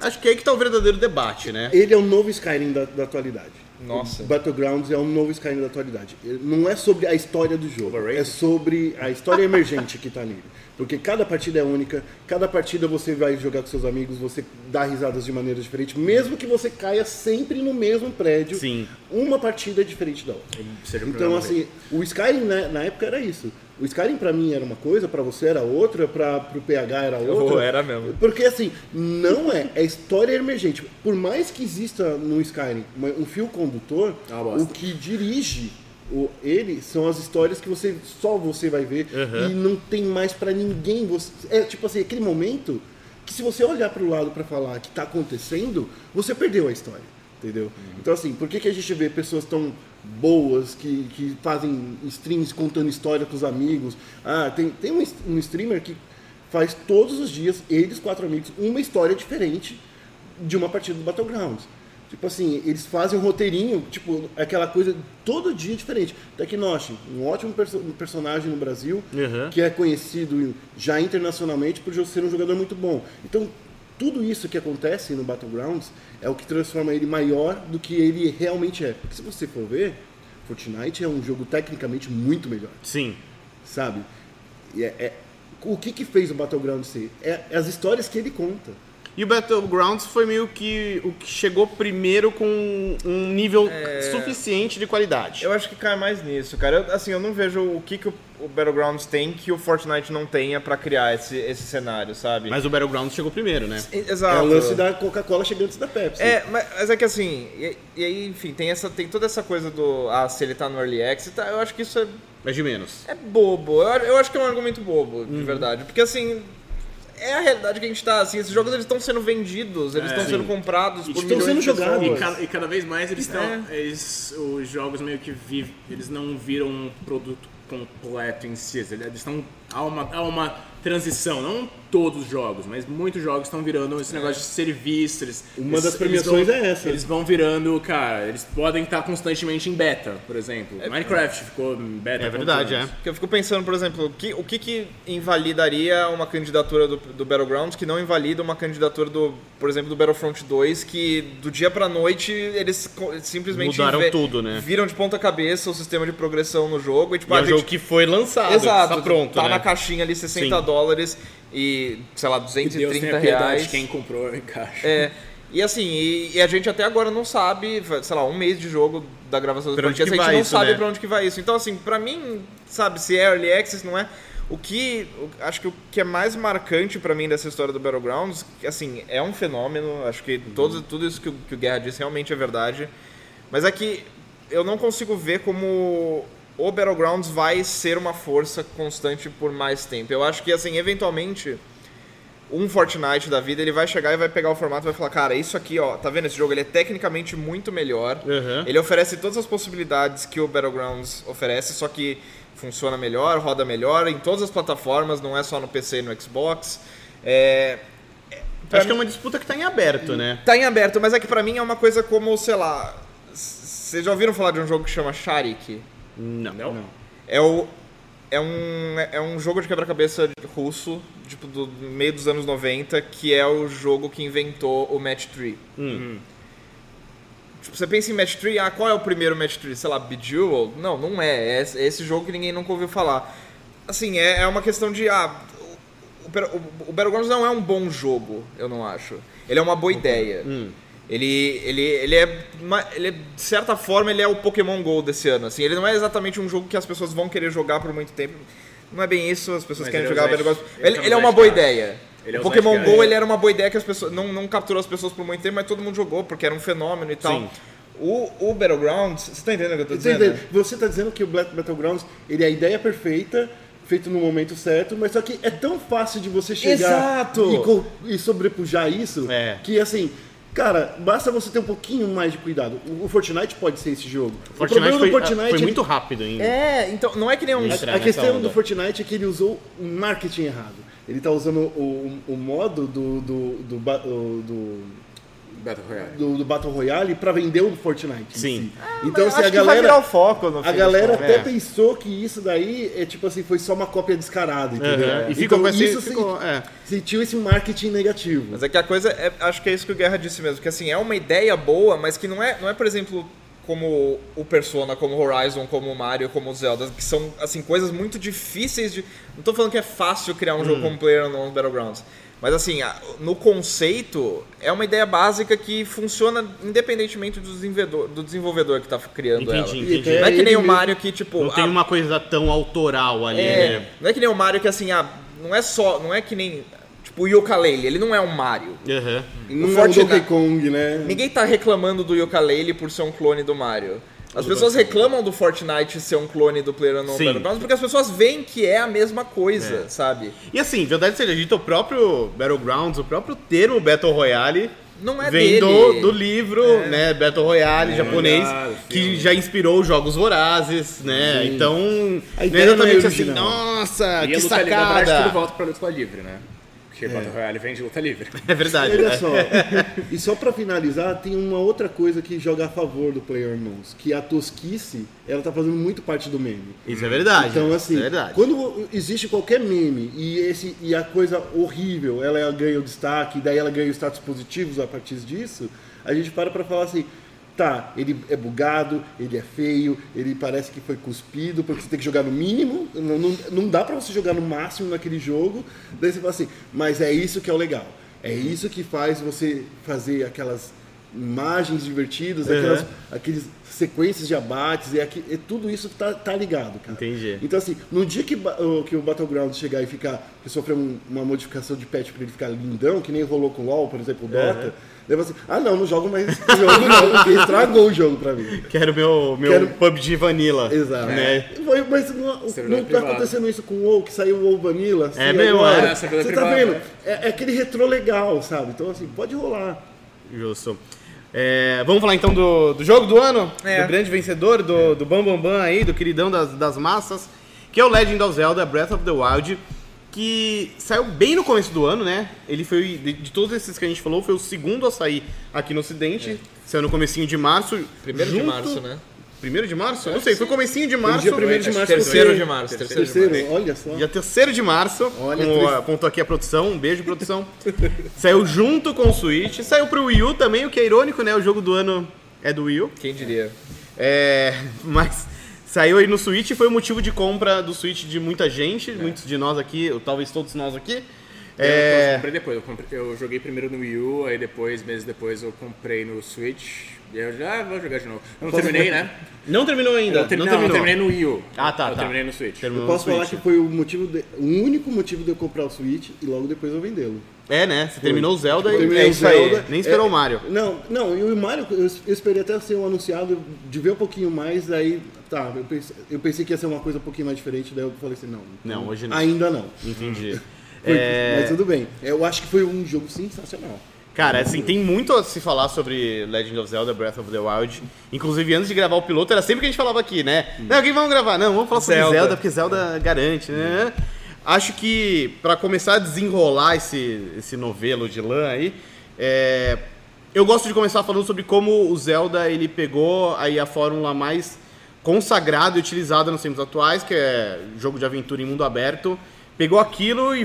Acho que é aí que tá o verdadeiro debate, né? Ele é o novo Skyrim da, da atualidade. Nossa. O Battlegrounds é um novo Skyrim da atualidade. Não é sobre a história do jogo, é sobre a história emergente que tá nele. Porque cada partida é única, cada partida você vai jogar com seus amigos, você dá risadas de maneira diferente, mesmo que você caia sempre no mesmo prédio, Sim. uma partida é diferente da outra. Então, assim, o Skyrim né, na época era isso. O Skyrim pra mim era uma coisa, pra você era outra, pra, pro PH era outra. Oh, era mesmo. Porque assim, não é, é história emergente. Por mais que exista no Skyrim um fio condutor, bosta. o que dirige o, ele são as histórias que você só você vai ver e não tem mais pra ninguém. Você, é tipo assim, aquele momento que se você olhar pro lado pra falar que tá acontecendo, você perdeu a história. Entendeu? Então, assim, por que, que a gente vê pessoas tão boas que, que fazem streams contando história com os amigos? Ah, tem, tem um, um streamer que faz todos os dias, eles, quatro amigos, uma história diferente de uma partida do Battlegrounds. Tipo assim, eles fazem um roteirinho, tipo, aquela coisa todo dia diferente. Teknoshi, um ótimo perso- personagem no Brasil, Uhum. que é conhecido já internacionalmente por ser um jogador muito bom. Então, tudo isso que acontece no Battlegrounds é o que transforma ele maior do que ele realmente é. Porque se você for ver, Fortnite é um jogo tecnicamente muito melhor Sim. sabe? É, é- o que que fez o Battleground ser? É, é as histórias que ele conta. E o Battlegrounds foi meio que o que chegou primeiro com um nível suficiente de qualidade. Eu acho que cai mais nisso, cara. Eu, assim, eu não vejo o que, que o, o Battlegrounds tem que o Fortnite não tenha pra criar esse, esse cenário, sabe? Mas o Battlegrounds chegou primeiro, né? E- É Exato. o lance da Coca-Cola chegando antes da Pepsi. É, mas, mas é que assim, e, e aí, enfim, tem, essa, tem toda essa coisa do. Ah, se ele tá no Early Access, tá, eu acho que isso é, Mas de menos. é bobo. Eu, eu acho que é um argumento bobo, Uhum. de verdade. Porque assim. É a realidade que a gente tá, assim, esses jogos eles estão sendo vendidos, eles estão sendo comprados por estão milhões sendo jogados. E cada, e cada vez mais eles estão. É. Os jogos meio que vivem. Eles não viram um produto completo em si. Eles estão. Há uma, há uma transição. Não todos os jogos, mas muitos jogos estão virando esse negócio de serviço. Eles, Uma eles- das premiações vão- é essa. Eles vão virando, cara, eles podem estar constantemente em beta, por exemplo. Minecraft ficou em beta. É verdade, é. Porque eu fico pensando, por exemplo, o que, o que, que invalidaria uma candidatura do, do Battlegrounds que não invalida uma candidatura do, por exemplo, do Battlefront 2, que do dia pra noite eles simplesmente Mudaram tudo, né? viram de ponta cabeça o sistema de progressão no jogo e tipo, E é a um gente- jogo que foi lançado, Exato, tá pronto, tá né? na caixinha ali 60 Sim. dólares e, sei lá, Deus tenha 230 piedade reais. de quem comprou em caixa. É, e assim, e, e a gente até agora não sabe, sei lá, um mês de jogo da gravação do podcast, a gente não isso, sabe né? pra onde que vai isso. Então, assim, pra mim, sabe, se é Early Access, não é. O que. acho que o que é mais marcante pra mim dessa história do Battlegrounds, assim, é um fenômeno, acho que todo, tudo isso que o, que o Guerra disse realmente é verdade. Mas é que eu não consigo ver como o Battlegrounds vai ser uma força constante por mais tempo. Eu acho que, assim, eventualmente um Fortnite da vida, ele vai chegar e vai pegar o formato e vai falar, cara, isso aqui, ó, tá vendo esse jogo? Ele é tecnicamente muito melhor. Uhum. Ele oferece todas as possibilidades que o Battlegrounds oferece, só que funciona melhor, roda melhor em todas as plataformas, não é só no PC e no Xbox. É, Acho que é uma disputa que tá em aberto, né? Tá em aberto, mas é que pra mim é uma coisa como, sei lá, vocês já ouviram falar de um jogo que chama Sharik? Não. Não? É o é um, é um jogo de quebra-cabeça russo, tipo, do meio dos anos 90, que é o jogo que inventou o Match 3. Tipo, você pensa em Match 3, ah, qual é o primeiro Match 3? Sei lá, Bejeweled? Não, não é. É esse- é esse jogo que ninguém nunca ouviu falar. Assim, é, é uma questão de, ah, o, o, o, o Battlegrounds não é um bom jogo, eu não acho. Ele é uma boa ideia. Ele, ele, ele, é, uma- ele é, de certa forma, ele é o Pokémon GO desse ano. Assim, ele não é exatamente um jogo que as pessoas vão querer jogar por muito tempo. Não é bem isso, as pessoas Mas querem ele é jogar o Battlegrounds. Zeitgeist. Ele, Ele é ele é uma boa ideia. Ele é o Pokémon. GO ele era uma boa ideia que as pessoas não, não capturou as pessoas por muito tempo, mas todo mundo jogou porque era um fenômeno e tal. Sim. O, o Battlegrounds, você tá entendendo o que eu tô Você, dizendo? Você tá dizendo que o Black Battlegrounds ele é a ideia perfeita, feito no momento certo, mas só que é tão fácil de você chegar Exato! E, e sobrepujar isso É. que assim. Cara, basta você ter um pouquinho mais de cuidado. O Fortnite pode ser esse jogo. Fortnite o problema foi, do Fortnite foi é- muito rápido ainda. É, então, não é que nem um... Isso. A nessa questão onda. do Fortnite é que ele usou o marketing errado. Ele tá usando o, o modo do, do, do- do- Battle Royale. do, do Battle Royale pra vender o Fortnite. Sim. si. Então, Mas assim, a que vai virar galera. o foco no A galera das até É. pensou que isso daí é tipo assim, foi só uma cópia descarada, entendeu? Aham. E ficou então, com esse. isso ficou- se- é. sentiu esse marketing negativo. Mas é que a coisa, é- acho que é isso que o Guerra disse mesmo, que assim, é uma ideia boa, mas que não é, não é por exemplo, como o Persona, como o Horizon, como o Mario, como o Zelda, que são, assim, coisas muito difíceis de... Não tô falando que é fácil criar um jogo como PlayerUnknown's Battlegrounds, mas assim, no conceito, é uma ideia básica que funciona independentemente do desenvolvedor, do desenvolvedor que tá criando Entendi, ela. entendi. Não é que nem o Mario que, tipo... Não tem a- uma coisa tão autoral ali, é, né? não é que nem o Mario que assim, ah, não é só, não é que nem tipo o Yooka-Laylee, ele não é um Mario. Aham. Não é o Donkey Kong, né? Ninguém tá reclamando do Yooka-Laylee por ser um clone do Mario. As pessoas reclamam do Fortnite ser um clone do PlayerUnknown's Sim. Battlegrounds porque as pessoas veem que é a mesma coisa, sabe? E assim, verdade seja dita, o próprio Battlegrounds, o próprio termo Battle Royale Não é vem dele. do, do livro, né, Battle Royale japonês, verdade, que já inspirou os Jogos Vorazes, né? Então, A não é ideia não é exatamente assim, original. nossa, E a que livre, na verdade, tudo sacada. volta pra luta livre, né? Porque Battle Royale vem de luta livre. É verdade, Olha né? só, e só pra finalizar, tem uma outra coisa que joga a favor do PlayerUnknown's, que a tosquice, ela tá fazendo muito parte do meme. Isso é verdade. Então, assim, isso é verdade. quando existe qualquer meme e, esse, e a coisa horrível, ela ganha o destaque, e daí ela ganha os status positivos a partir disso, a gente para pra falar assim, tá, ele é bugado, ele é feio, ele parece que foi cuspido, porque você tem que jogar no mínimo, não, não, não dá pra você jogar no máximo naquele jogo, daí você fala assim, mas é isso que é o legal. É isso que faz você fazer aquelas imagens divertidas, Uhum. aquelas aqueles sequências de abates, aqui, e tudo isso tá, tá ligado, cara. Entendi. Então, assim, no dia que, que o Battleground chegar e ficar, que sofrer um- uma modificação de patch pra ele ficar lindão, que nem rolou com o LoL, por exemplo, o Dota, daí você, ah não, não jogo mais esse jogo não, porque estragou o jogo pra mim. Quero meu, meu Quero- PUBG Vanilla. Exato. Né? Foi- mas não, Servidor não tá privado. acontecendo isso com o WoW, que saiu o WoW Vanilla. assim, É mesmo, agora. é, Você tá vendo? né? É, é aquele retrô legal, sabe? Então, assim, pode rolar. Justo. É, vamos falar então do, do jogo do ano? É. Do grande vencedor, do, do Bam Bam Bam aí, do queridão das, das massas, que é o Legend of Zelda Breath of the Wild, que saiu bem no começo do ano, né? Ele foi, de, de todos esses que a gente falou, foi o segundo a sair aqui no ocidente. Saiu no comecinho de março. Primeiro de junto- março, né? Primeiro de março? Eu não sei, foi comecinho de março. dia primeiro de março. Terceiro de março, terceiro de Terceiro, março. olha só. Dia 3 de março, Olha, como triste. apontou aqui a produção, um beijo produção. saiu junto com o Switch, saiu pro Wii U também, o que é irônico, né? O jogo do ano é do Wii U. Quem diria? É, mas saiu aí no Switch e foi o motivo de compra do Switch de muita É. gente, muitos de nós aqui, ou talvez todos nós aqui. Eu É, comprei depois, eu, comprei- eu joguei primeiro no Wii U, aí depois, meses depois, eu comprei no Switch. E eu já vou jogar de novo. Eu não terminei, né? não terminou ainda, Eu ter- não não, eu terminou. terminei no Wii U. Ah, tá, Eu tá. terminei no Switch. Terminou Eu posso falar Switch. que foi o motivo, de- o único motivo de eu comprar o Switch e logo depois eu vendê-lo. É, né? Você terminou o Zelda e é isso aí. Nem esperou É, o Mario. Não, não, e o Mario, eu eu esperei até ser um anunciado, de ver um pouquinho mais, daí, tá, eu pensei, eu pensei que ia ser uma coisa um pouquinho mais diferente, daí eu falei assim, não. Não, hoje não. Ainda não. Entendi. Foi- É, Mas tudo bem. Eu acho que foi um jogo sensacional. Cara, assim, tem muito a se falar sobre Legend of Zelda Breath of the Wild. Inclusive, antes de gravar o piloto, era sempre que a gente falava aqui, né? Não, quem vamos gravar? Não, vamos falar sobre Zelda. Zelda, porque Zelda garante, né? Acho que pra começar a desenrolar esse, esse novelo de lã aí, é, eu gosto de começar falando sobre como o Zelda ele pegou aí a fórmula mais consagrada e utilizada nos tempos atuais, que é jogo de aventura em mundo aberto, pegou aquilo e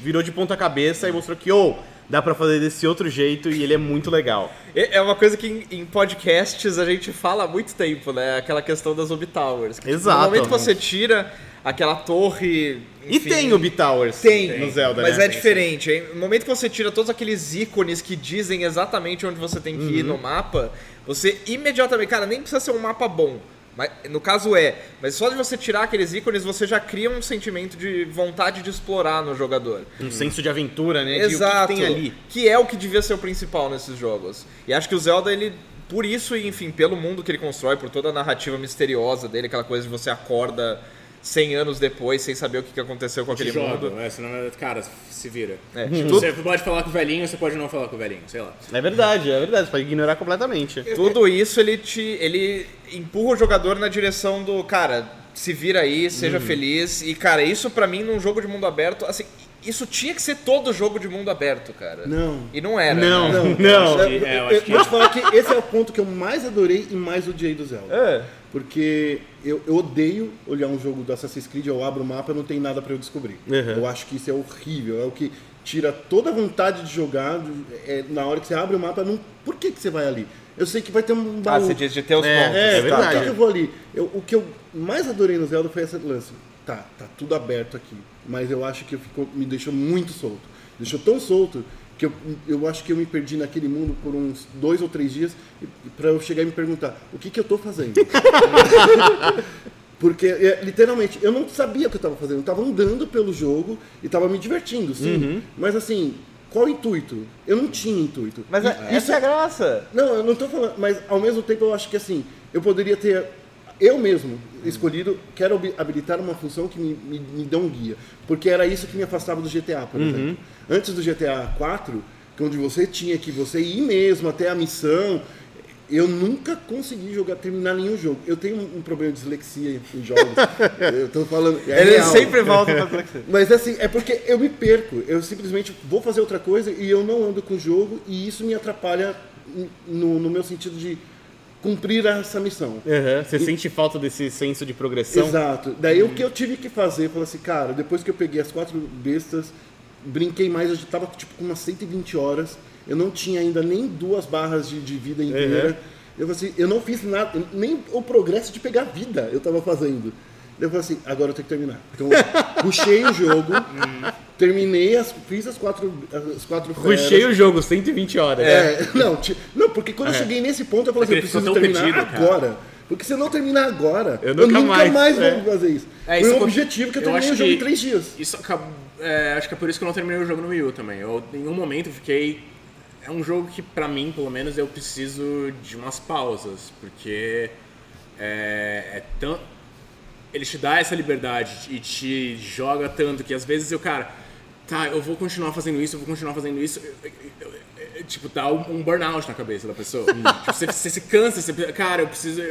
virou de ponta cabeça e mostrou que, ô, dá pra fazer desse outro jeito e ele é muito legal. É é uma coisa que em, podcasts a gente fala há muito tempo, né? Aquela questão das Obi Towers. Que, tipo, Exato. No momento que você tira aquela torre. E enfim, tem o B-Towers Tem, no Zelda, mas né? é diferente. hein? No momento que você tira todos aqueles ícones que dizem exatamente onde você tem que ir Uhum. no mapa, você imediatamente, cara, nem precisa ser um mapa bom. Mas, no caso é, mas só de você tirar aqueles ícones, você já cria um sentimento de vontade de explorar no jogador. Um senso de aventura, né? de o que Exato. que tem ali. Que é o que devia ser o principal nesses jogos. E acho que o Zelda, ele. Por isso, enfim, pelo mundo que ele constrói, por toda a narrativa misteriosa dele, aquela coisa de você acorda 100 anos depois sem saber o que que aconteceu com aquele joga, mundo. é, senão, cara, se vira. É, Tipo, tudo, Você pode falar com o velhinho, você pode não falar com o velhinho, sei lá. É verdade, é verdade. Você pode ignorar completamente. tudo isso ele te. ele empurra o jogador na direção do, cara, se vira aí, seja feliz. E, cara, isso pra mim num jogo de mundo aberto, assim. isso tinha que ser todo jogo de mundo aberto, cara. Não. E não era. Não. né? Não, Não. Eu, É, eu eu- acho eu que- vou te falar que esse é o ponto que eu mais adorei e mais odiei do Zelda. É. Porque eu, eu odeio olhar um jogo do Assassin's Creed, eu abro o mapa e não tem nada pra eu descobrir. Uhum. Eu acho que isso é horrível, é o que tira toda a vontade de jogar. é, na hora que você abre o mapa, não, por que, que você vai ali? Eu sei que vai ter um Ah, baú. você diz de ter os É, pontos. É, É tá, verdade. por que que eu vou ali? Eu- o que eu mais adorei no Zelda foi esse lance. Tá, tá tudo aberto aqui, mas eu acho que ficou, me deixou muito solto. Deixou tão solto que eu, eu acho que eu me perdi naquele mundo por uns dois ou três dias para eu chegar e me perguntar o que, que eu tô fazendo. Porque, é, literalmente, eu não sabia o que eu estava fazendo. Eu estava andando pelo jogo e estava me divertindo, sim. Mas assim, qual o intuito? Eu não tinha intuito. Mas E- é- essa é a graça. não, eu não tô falando, mas ao mesmo tempo eu acho que assim, eu poderia ter, eu mesmo, escolhido, quero habi- habilitar uma função que me, me, me dê um guia. Porque era isso que me afastava do GTA, por exemplo. Antes do GTA 4, que onde você tinha que você ir mesmo até a missão, eu nunca consegui jogar, terminar nenhum jogo. Eu tenho um, um problema de dislexia em jogos. eu tô falando. é Ele real. sempre volta pra flexão. Mas assim, é porque eu me perco. Eu simplesmente vou fazer outra coisa e eu não ando com o jogo e isso me atrapalha no, no meu sentido de cumprir essa missão. Uhum. Você sente falta desse senso de progressão? Exato. Daí o que eu tive que fazer, falei assim, cara, depois que eu peguei as quatro bestas, brinquei mais, eu já tava tipo com umas 120 horas, eu não tinha ainda nem duas barras de, de vida inteira. Eu falei assim, eu não fiz nada, nem o progresso de pegar vida eu tava fazendo. Eu falei assim, agora eu tenho que terminar. Então, puxei o jogo, terminei, as, fiz as quatro, as quatro feras. o jogo, 120 horas. É, não, ti- não, porque quando eu cheguei nesse ponto, eu falei assim, É eu preciso terminar perdido, cara. agora. Porque se eu não terminar agora, Eu nunca mais, vou é. fazer isso. É, Foi isso um acon- objetivo que eu eu terminei o jogo que- em três dias. Isso acabou. é, acho que é por isso que eu não terminei o jogo no Wii U também. Eu, em um momento, eu fiquei. É um jogo que, pra mim, pelo menos, eu preciso de umas pausas. Porque. É, é tão. Ele te dá essa liberdade e te joga tanto que às vezes eu, cara, tá, eu vou continuar fazendo isso, eu vou continuar fazendo isso. eu- eu- eu- tipo, dá um, um burnout na cabeça da pessoa. tipo, você, você se cansa, você, cara, eu preciso.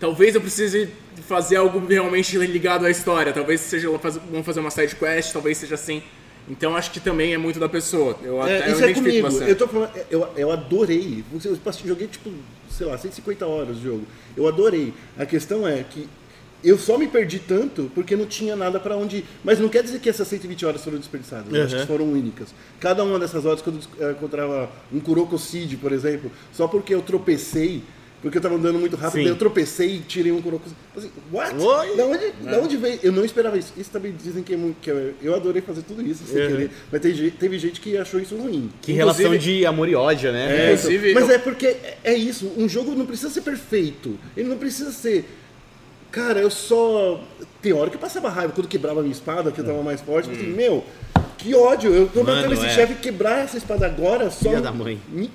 Talvez eu precise fazer algo realmente ligado à história. Talvez seja vamos fazer uma side quest, talvez seja assim. Então acho que também é muito da pessoa. Eu, É, até, isso é comigo. Eu, tô falando, eu, eu adorei. Eu joguei, tipo, sei lá, 150 horas de jogo. Eu adorei. A questão é que eu só me perdi tanto porque não tinha nada pra onde ir. Mas não quer dizer que essas 120 horas foram desperdiçadas. Eu acho Uhum. que foram únicas. Cada uma dessas horas, quando eu encontrava um Kuroko Seed, por exemplo, só porque eu tropecei. Porque eu tava andando muito rápido, eu tropecei e tirei um Kuroko Seed. Assim, what? Oi? Da onde, da onde veio? Eu não esperava isso. Isso também dizem que é muito. Que eu, eu adorei fazer tudo isso sem Uhum. querer. Mas gente- teve gente que achou isso ruim. Que relação Inclusive- de amor e ódio, né? É, Inclusive, então, mas eu- é porque é- é isso, um jogo não precisa ser perfeito. Ele não precisa ser. Cara, eu só. Tem hora que eu passava raiva quando quebrava a minha espada, que eu tava mais forte. eu falei, meu, que ódio! Eu tô Hum. Mano, matando esse é. chefe quebrar essa espada agora só. Filha da mãe. Me-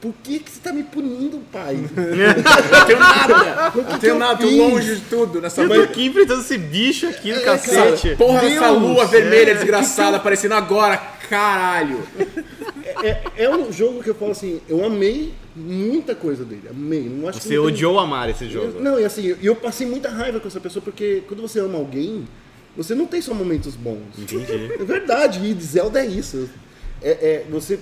Por que, que você tá me punindo, pai? não tenho nada. que Não que tenho eu nada, tô fiz? longe de tudo nessa Eu tô vida. aqui enfrentando esse bicho aqui no É, cacete. Porra Deus, dessa lua é. vermelha desgraçada aparecendo agora, caralho. é, é um jogo que eu falo assim, eu amei muita coisa dele. Amei. Não acho Você não tem- odiou amar esse jogo. Não, e assim, eu, eu passei muita raiva com essa pessoa, porque quando você ama alguém, você não tem só momentos bons. Entendi. É verdade, e Zelda é isso. É, é, você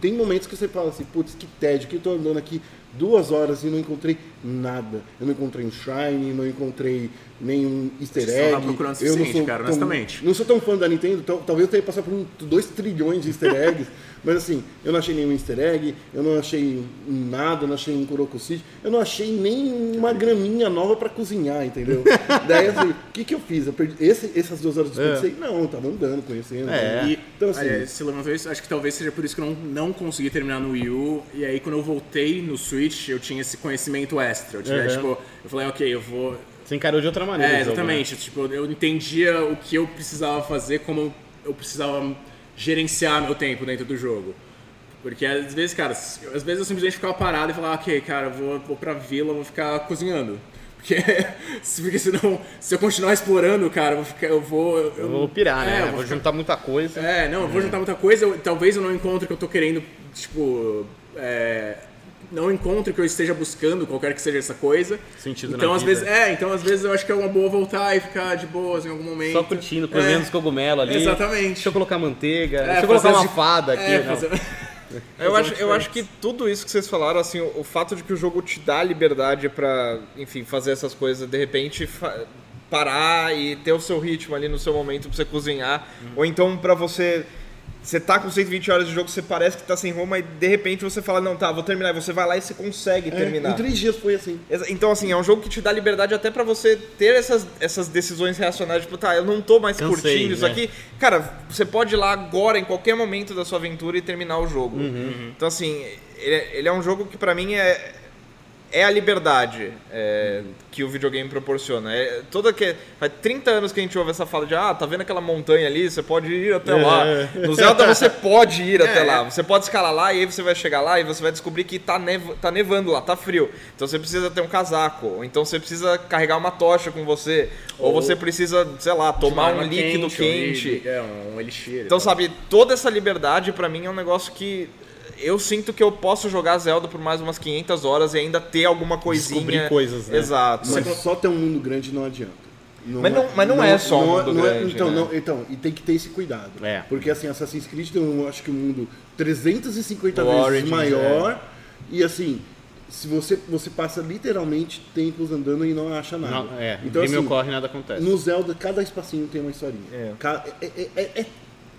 tem momentos que você fala assim, putz, que tédio, que eu tô andando aqui duas horas e não encontrei nada. Eu não encontrei um shrine, não encontrei nenhum easter Você egg. tá procurando eu não sou cara, tão- honestamente. Não sou tão fã da Nintendo, tal- talvez eu tenha passado por um, dois trilhões de easter eggs, mas assim, eu não achei nenhum easter egg, eu não achei nada, eu não achei um Kuroko City, eu não achei nem uma graminha nova pra cozinhar, entendeu? Daí assim, o que que eu fiz? Eu perdi esse- essas duas horas de desperdicei? Não, eu tava andando, conhecendo. É. E, Então, assim- aliás, se isso, acho que talvez seja por isso que eu não, não consegui terminar no Wii U. E aí, quando eu voltei no Switch, eu tinha esse conhecimento extra. Eu, tive, Uhum. tipo, eu falei, ok, eu vou. Você encarou de outra maneira. É, o jogo, né? exatamente. Tipo, eu entendia o que eu precisava fazer, como eu precisava gerenciar meu tempo dentro do jogo. Porque às vezes, cara, às vezes eu simplesmente ficava parado e falava, ok, cara, vou, vou pra vila, vou ficar cozinhando. Porque, se- porque senão, se eu continuar explorando, cara, eu vou ficar. Eu vou. Eu, Eu vou pirar, É, né? eu vou vou ficar- juntar muita coisa. é, não, eu vou juntar muita coisa, eu- talvez eu não encontre o que eu tô querendo, tipo, é, não encontro o que eu esteja buscando, qualquer que seja essa coisa. Sentido então, na às vida. vezes, é, então às vezes eu acho que é uma boa voltar e ficar de boas em algum momento. Só curtindo, comendo É. os cogumelos ali. Exatamente. Deixa eu colocar manteiga, É, deixa eu colocar uma as- fada aqui. É, não. fazer- Eu acho, eu acho que tudo isso que vocês falaram, assim, o, o fato de que o jogo te dá liberdade pra, enfim, fazer essas coisas, de repente parar e ter o seu ritmo ali no seu momento pra você cozinhar, ou então pra você você tá com 120 horas de jogo, você parece que tá sem rumo, e de repente você fala, não, tá, vou terminar, e você vai lá e você consegue É, terminar. em três dias foi assim. Então, assim, é um jogo que te dá liberdade até pra você ter essas, essas decisões reacionárias. Tipo, tá, eu não tô mais Cansei, curtindo isso né? aqui. Cara, você pode ir lá agora, em qualquer momento da sua aventura e terminar o jogo. Uhum. Então, assim, ele, é- ele é um jogo que pra mim é, é a liberdade é, que o videogame proporciona. É, toda que, faz 30 anos que a gente ouve essa fala de, ah, tá vendo aquela montanha ali? Você pode ir até lá. No Zelda você pode ir até lá. Você pode escalar lá e aí você vai chegar lá e você vai descobrir que tá, nev tá nevando lá, tá frio. Então você precisa ter um casaco. Ou então você precisa carregar uma tocha com você. Ou, você precisa, sei lá, tomar um líquido quente, ou quente. É, um elixir. Então, sabe, toda essa liberdade pra mim é um negócio que eu sinto que eu posso jogar Zelda por mais umas 500 horas e ainda ter alguma coisinha. Descobrir coisas, né? Exato. Mas só ter um mundo grande não adianta. Mas não- mas não é só um mundo não é- grande, então, né? não- então, e tem que ter esse cuidado. É. Porque assim, Assassin's Creed tem, um, acho que um mundo 350 O vezes Origins, maior. E assim, se você, você passa literalmente tempos andando e não acha nada. Não, é, então, assim, ocorre nada acontece. no Zelda, cada espacinho tem uma historinha. É. Ca- É, é,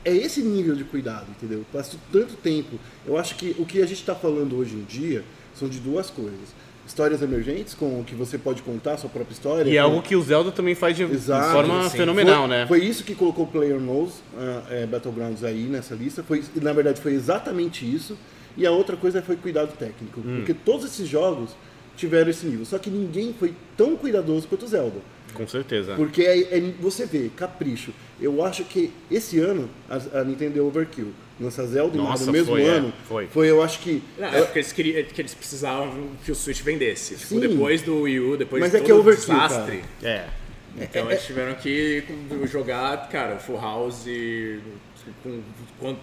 é- esse nível de cuidado, entendeu? Passa tanto tempo. Eu acho que o que a gente está falando hoje em dia são de duas coisas. Histórias emergentes, com que você pode contar a sua própria história. E é algo que o Zelda também faz de, de Exato, forma sim. fenomenal, foi, né? Foi isso que colocou o Player Knows ah, é, Battlegrounds aí nessa lista. Foi, e, na verdade, foi exatamente isso. E a outra coisa foi cuidado técnico. Hum. Porque todos esses jogos tiveram esse nível. Só que ninguém foi tão cuidadoso quanto o Zelda. Com certeza. Porque é, é- você vê, capricho. Eu acho que esse ano a, a Nintendo deu overkill. Lança Zelda Nossa, no mesmo foi, é, ano. foi. eu acho que. Não, é porque eles, queriam, que eles precisavam que o Switch vendesse. Tipo, Sim. depois do Wii U, depois Mas de é todo que é overkill, desastre. É. Então eles tiveram que jogar, cara, Full House e com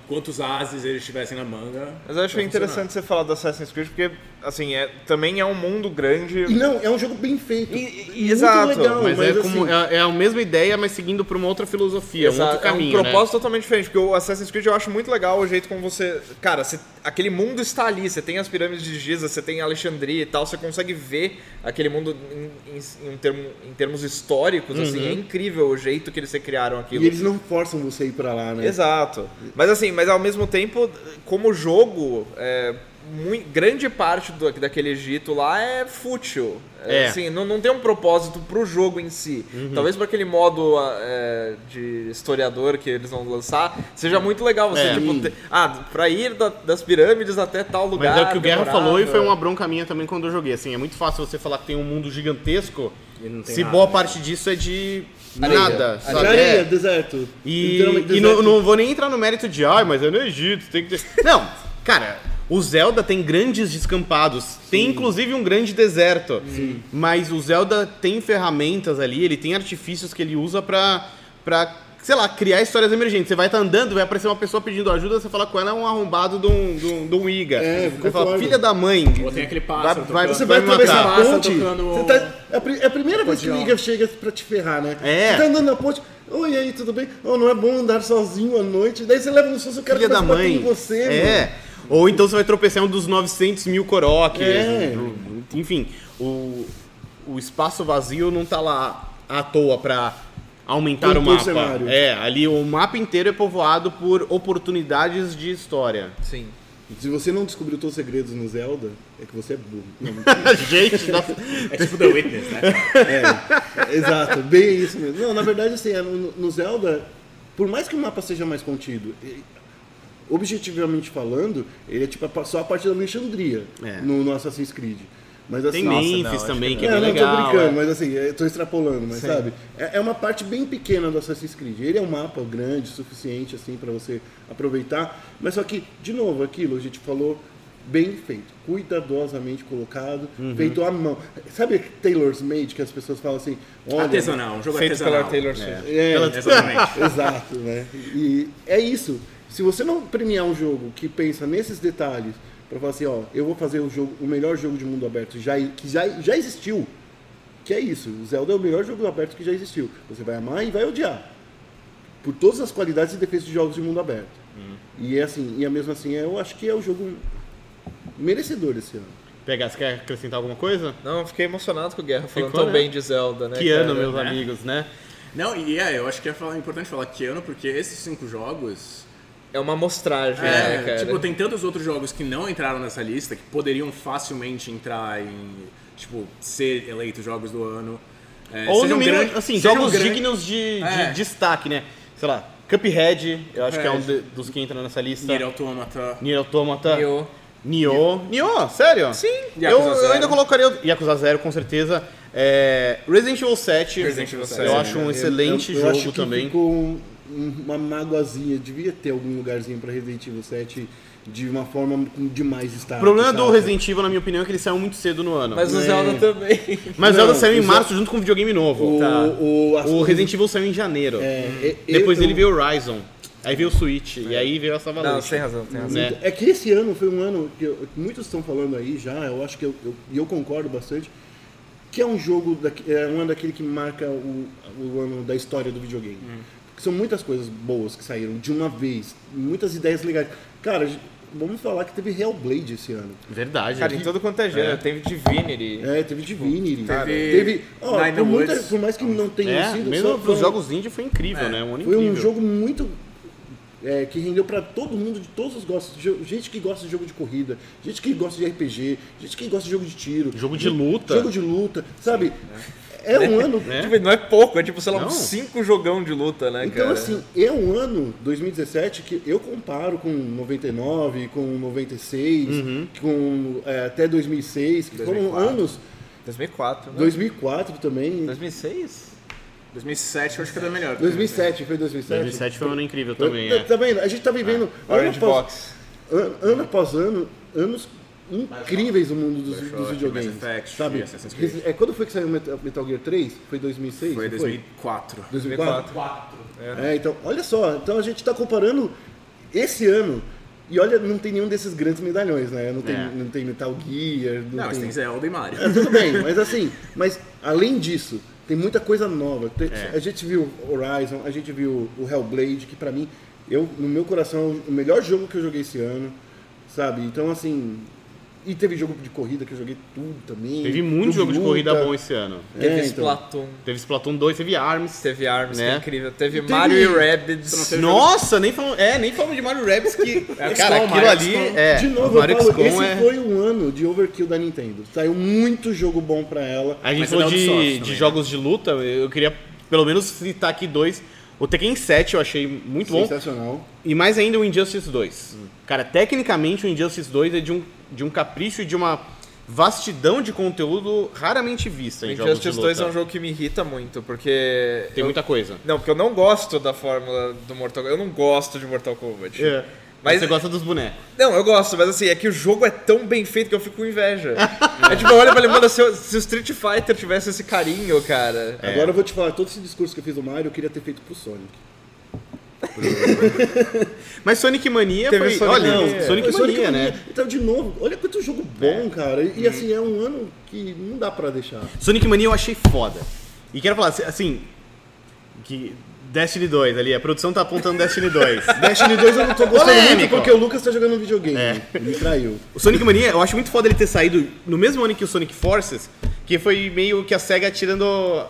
quantos ases eles tivessem na manga. Mas eu acho interessante você falar do Assassin's Creed, porque, assim, é, também é um mundo grande. E não, é um jogo bem feito. E- e- muito exato, legal, Mas, mas, é, como, assim, é, é a mesma ideia, mas seguindo por uma outra filosofia, um Exato, outro caminho, é um né? propósito totalmente diferente, porque o Assassin's Creed eu acho muito legal o jeito como você. Cara, você- aquele mundo está ali, você tem as pirâmides de Giza, você tem Alexandria e tal, você consegue ver aquele mundo em, em- em termo- em termos históricos, assim, é incrível o jeito que eles criaram aquilo. E eles não forçam você a ir pra lá, né? Exato. Mas assim, mas ao mesmo tempo, como jogo, é, mui- grande parte do, daquele Egito lá é fútil. É, É. Assim, não, não tem um propósito pro jogo em si. Talvez para aquele modo é, de historiador que eles vão lançar, seja muito legal você, É. tipo, ah, pra ir da- das pirâmides até tal lugar. Mas é o que o Guerra demorava. falou e foi uma bronca minha também quando eu joguei. Assim, é muito fácil você falar que tem um mundo gigantesco E não tem se nada, boa né? parte disso é de Areia. nada. Sabe? Areia, É. deserto. E, e não, não vou nem entrar no mérito de, ai, mas é no Egito, tem que ter. Não, cara, o Zelda tem grandes descampados, tem inclusive um grande deserto. Mas o Zelda tem ferramentas ali, ele tem artifícios que ele usa pra, pra sei lá, criar histórias emergentes. Você vai estar andando, vai aparecer uma pessoa pedindo ajuda, você fala com ela, é um arrombado de um, de um, de um Iga. É, Você fala, filha da mãe. Ou tem aquele Vai, pássaro vai, tocando. Você vai vai atravessar a ponte. tocando- tá, é, a, é a primeira vez que o. Liga chega pra te ferrar, né? É. Você tá andando na ponte. Oi, aí, tudo bem? Oh, não é bom andar sozinho à noite. Daí você leva um susto, o cara Filha da mãe. em você, é. mano. Ou então você vai tropeçar em um dos 900 mil Koroks. É. Enfim, o, o espaço vazio não tá lá à toa pra aumentar o mapa. cenário. É, ali o mapa inteiro é povoado por oportunidades de história. Sim. Se você não descobriu todos os segredos no Zelda, é que você é burro. Gente, nossa. É tipo The Witness, né? é, exato, bem isso mesmo. Não, na verdade, assim, é, no, no Zelda, por mais que o mapa seja mais contido, objetivamente falando, ele é tipo só a parte da Alexandria É. no, no Assassin's Creed. Mas assim, Tem Nossa, Memphis não, também, que que é, é, bem não, legal. tô brincando, é. mas assim, eu tô extrapolando, mas Sim. sabe? É, é uma parte bem pequena do Assassin's Creed. Ele é um mapa grande, suficiente, assim, pra você aproveitar. Mas só que, de novo, aquilo a gente falou bem feito, cuidadosamente colocado, Uhum. feito à mão. Sabe Taylor's Made, que as pessoas falam assim, olha... Artesanal, um jogo Feito artesanal. pela Taylor Swift. É, Exatamente. exato, né? E é isso. Se você não premiar um jogo que pensa nesses detalhes, pra falar assim, ó, eu vou fazer o, jogo, o melhor jogo de mundo aberto já, que já, já existiu, que é isso, o Zelda é o melhor jogo aberto que já existiu. Você vai amar e vai odiar. Por todas as qualidades e defeitos de jogos de mundo aberto. E é assim, e mesmo assim, eu acho que é o jogo merecedor desse ano. Pegar, você quer acrescentar alguma coisa? Não, fiquei emocionado com o Guerra, falando Ficou, tão né? bem de Zelda, né? que ano, cara? meus amigos, né? Não, e é, eu acho que é importante falar que ano, porque esses cinco jogos. É uma amostragem, É, né, cara? tipo, tem tantos outros jogos que não entraram nessa lista que poderiam facilmente entrar em, tipo, ser eleitos jogos do ano. É, Ou no mínimo, grande- assim, jogos grande- dignos de, de É. destaque, né? Sei lá, Cuphead, eu acho que é um Cuphead. de- dos que entra nessa lista. Nier Automata. Nier Automata. Nioh. Nioh. Nioh, sério? Sim. Eu, eu ainda colocaria o Yakuza Zero, com certeza. É, Resident Evil 7. Resident Evil 7. Eu acho um excelente eu, eu jogo acho que também. Ficou um- uma mágoazinha. Devia ter algum lugarzinho pra Resident Evil 7 de uma forma com demais destaque. O problema do? Resident Evil, na minha opinião, é que ele saiu muito cedo no ano. Mas o É. Zelda também. Mas Não, Zelda saiu em o março junto com o videogame novo. O, Tá. o, O coisas- Resident Evil saiu em janeiro. é, é, Depois eu- dele veio o Horizon. Aí veio o Switch. E aí veio essa Não, Avalanche. tem razão, tem razão. Né? É que esse ano foi um ano que eu- muitos estão falando aí já, eu acho que eu, eu, e eu concordo bastante, que é um jogo, daqui- é um ano daquele que marca o, o ano da história do videogame. Porque são muitas coisas boas que saíram de uma vez, muitas ideias legais. Cara, vamos falar que teve Hellblade esse ano. Verdade. Cara, em todo quanto é gênero. Teve Divinity. É, teve Divinity. Teve teve ó, Nine por, muita- por mais que não tenha É, sido, mesmo só pros foi- jogos indie foi incrível, É. né? Um ano Foi um incrível. jogo muito. é, que rendeu pra todo mundo de todos os gostos. Gente que gosta de jogo de corrida, gente que gosta de RPG, gente que gosta de jogo de tiro. Jogo de luta. Jogo de luta, sabe? É um ano. Né? Tipo, não é pouco, é tipo, sei lá, Não. uns 5 jogão de luta, né, Então, cara? assim, é um ano, 2017, que eu comparo com 99, com 96, Uhum. com é, até 2006, que foram 2004. anos. 2004, né? 2004 também. 2006? 2007 eu acho que era melhor. 2007, foi 2007? 2007 foi um ano incrível também, tá, é. tá vendo? A gente tá vivendo ano, Orange após, Box. an- ano após ano, anos incríveis no mundo dos, Bioshock, dos videogames. Mass Effect, sabe? Assassin's Creed. É, quando foi que saiu Metal, Gear 3? Foi 2006? Foi não 2004. 2004? É, então, olha só, então a gente tá comparando esse ano. E olha, não tem nenhum desses grandes medalhões, né? Não tem, É. não tem Metal Gear, não, Não, mas tem... tem Zelda e Mario. É, tudo bem, mas assim, mas além disso, tem muita coisa nova. Tem- É. A gente viu Horizon, a gente viu o Hellblade, que pra mim, eu, no meu coração, é o melhor jogo que eu joguei esse ano, sabe? Então, assim. E teve jogo de corrida que eu joguei tudo também. Teve muito jogo de corrida bom esse ano. É, Teve então. Splatoon. Teve Splatoon 2, teve Arms. Teve Arms, que Né? é incrível. Teve, Teve- Mario e Rabbids. Nossa, nem falamos, é, nem falamos de Mario Rabbids que, cara, XCOM, aquilo Mario ali é, De novo, Mario eu falo, esse é... foi um ano de overkill da Nintendo. Saiu muito jogo bom pra ela. A gente Mas é falou da de, de né? jogos de luta, eu queria pelo menos citar aqui dois. O Tekken 7 eu achei muito bom. Sensacional. E mais ainda o Injustice 2. Cara, tecnicamente o Injustice 2 é de um, de um capricho e de uma vastidão de conteúdo raramente vista em jogos de Injustice luta. 2 é um jogo que me irrita muito, porque. Tem eu- muita coisa. Não, porque eu não gosto da fórmula do Mortal Kombat. Eu não gosto de Mortal Kombat. É. Mas- você gosta dos bonecos. Não, eu gosto, mas assim, é que o jogo é tão bem feito que eu fico com inveja. é tipo, olha pra ele, mano, se, o- se o Street Fighter tivesse esse carinho, cara. É. Agora eu vou te falar, todo esse discurso que eu fiz do Mario, eu queria ter feito pro Sonic. Mas Sonic Mania Teve foi. Sonic olha, Mania. Sonic, Mania, né? Então, de novo, olha quanto jogo bom, cara. E, e, assim, é um ano que não dá pra deixar. Sonic Mania eu achei foda. E quero falar, assim. Que Destiny 2 ali, a produção tá apontando Destiny 2. Destiny 2 eu não tô gostando muito porque o Lucas tá jogando videogame. É. Me traiu. O Sonic Mania, eu acho muito foda ele ter saído no mesmo ano que o Sonic Forces, que foi meio que a SEGA tirando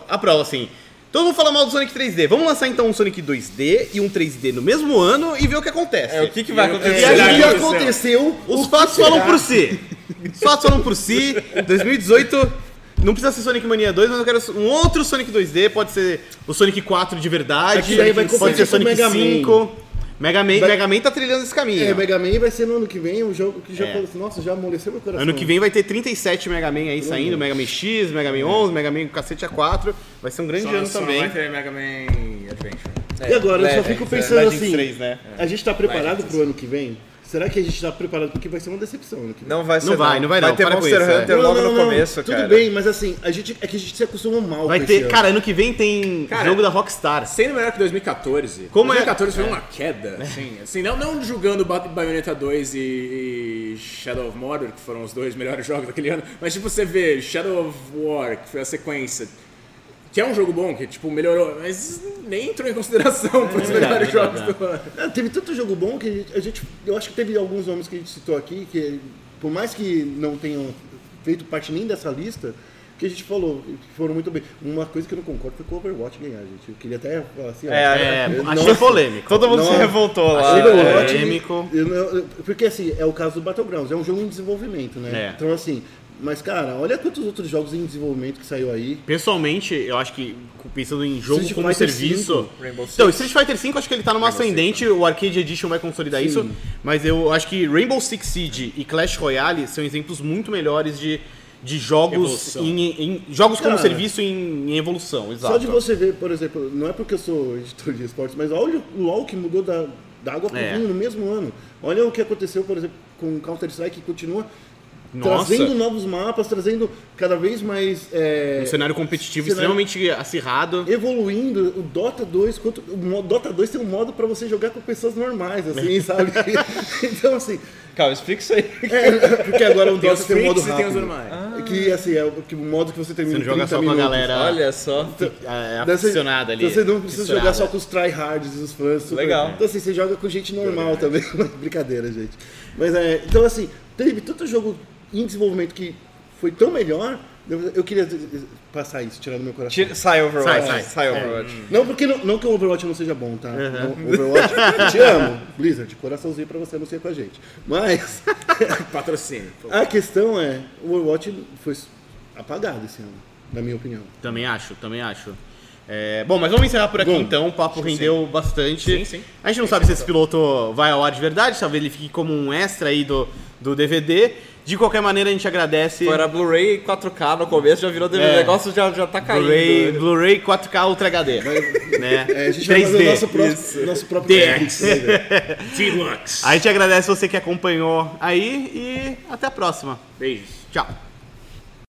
a prova, assim. Todo mundo fala mal do Sonic 3D. Vamos lançar então um Sonic 2D e um 3D no mesmo ano e ver o que acontece. É, o que, que vai eu- acontecer? E aí o que aconteceu? Os fatos falam por si. Os fatos falam por si. 2018 não precisa ser Sonic Mania 2, mas eu quero um outro Sonic 2D. Pode ser o Sonic 4 de verdade. É daí vai pode competir ser Sonic Mega Man. 5. Mega Man, Vai- Mega Man tá trilhando esse caminho. É, Mega Man vai ser no ano que vem um jogo que já É. falou assim, nossa, já amoleceu meu coração. Ano que vem vai ter 37 Mega Man aí saindo, Mega Man X, Mega Man 11, Mega Man cacete A4. Vai ser um grande Só, ano só também. vai ter Mega Man Adventure. E agora, eu só Legends, fico é, pensando assim, 3, né? a gente tá preparado Legends. pro ano que vem? Será que a gente tá preparado? Porque vai ser uma decepção. Vem. Não vai ser. Não vai, não vai não, ter para com Monster isso, é. Hunter logo no começo, tudo cara. bem, mas assim, a gente, é que a gente se acostumou mal Vai com ter, cara, ano que vem tem Cara, jogo da Rockstar. Sendo melhor que 2014. Como é- 2014 foi uma queda, assim, assim não, não julgando Ba- Bayonetta 2 e, e Shadow of Mordor, que foram os dois melhores jogos daquele ano, mas tipo, você vê Shadow of War, que foi a sequência, que é um jogo bom, que tipo, melhorou, mas nem entrou em consideração para os melhores é jogos do ano. Ah, teve tanto jogo bom que a gente, a gente- Eu acho que teve alguns nomes que a gente citou aqui, que por mais que não tenham feito parte nem dessa lista, que a gente falou, que foram muito bem. Uma coisa que eu não concordo foi com o Overwatch ganhar, gente. Eu queria até falar assim, ó, É, É, eu- achei polêmico. Todo mundo se Não. revoltou lá. Achei Overwatch, é, polêmico. eu não- eu- porque assim, é o caso do Battlegrounds, é um jogo em desenvolvimento, né? É. Então assim, mas cara, olha quantos outros jogos em desenvolvimento que saiu aí. Pessoalmente, eu acho que pensando em jogo Street como Fighter serviço. 5, Rainbow Six. Então, Street Fighter V acho que ele tá numa Rainbow ascendente, o Arcade Edition vai consolidar Sim. isso, mas eu acho que Rainbow Six Siege e Clash Royale são exemplos muito melhores de, de jogos em, em- jogos como Cara, serviço em, em evolução, exato. Só de você ver, por exemplo, não é porque eu sou editor de esportes, mas olha o LoL que mudou da, da água pro É. vinho no mesmo ano. Olha o que aconteceu, por exemplo, com Counter-Strike, que continua Nossa. trazendo novos mapas, trazendo cada vez mais... é, Um cenário competitivo cenário- extremamente acirrado. evoluindo o Dota 2 quanto o Dota 2 tem um modo pra você jogar com pessoas normais assim sabe então assim Calma, explica isso aí. é, porque agora o Tem Dota tem um modo e tem os rápido normais. que assim é o que o modo que você termina Você não joga 30 só com a galera Olha só. é, Daí você- aficionada ali. Você não precisa jogar só com os tryhards e os fãs. super- Legal. Então assim, você joga com gente normal também. Brincadeira, gente. Mas é. Então assim, teve tanto jogo em desenvolvimento que foi tão melhor. Eu, eu queria passar isso, tirar do meu coração. Tira- sai Overwatch. Sai, sai. Overwatch. Não, porque não, não que o Overwatch não seja bom, tá? Não, Overwatch, te amo. Blizzard, coraçãozinho pra você anunciar com a gente. Mas Patrocínio. a questão é, o Overwatch foi apagado esse ano, na minha opinião. Também acho, também acho. É, bom, mas vamos encerrar por aqui Bom, então. O papo rendeu bastante. Sim, sim. A gente não sabe se esse piloto vai ao ar de verdade, talvez ele fique como um extra aí do, do DVD. De qualquer maneira, a gente agradece. Foi, Era Blu-ray 4K no começo, já virou DVD. É. O negócio já, já tá caindo. Blu-ray Blu-ray 4K Ultra HD. né? É, a gente vai fazer o 3D. nosso próprio, nosso próprio DX. Deluxe. A gente agradece você que acompanhou aí e até a próxima. Beijos. Tchau.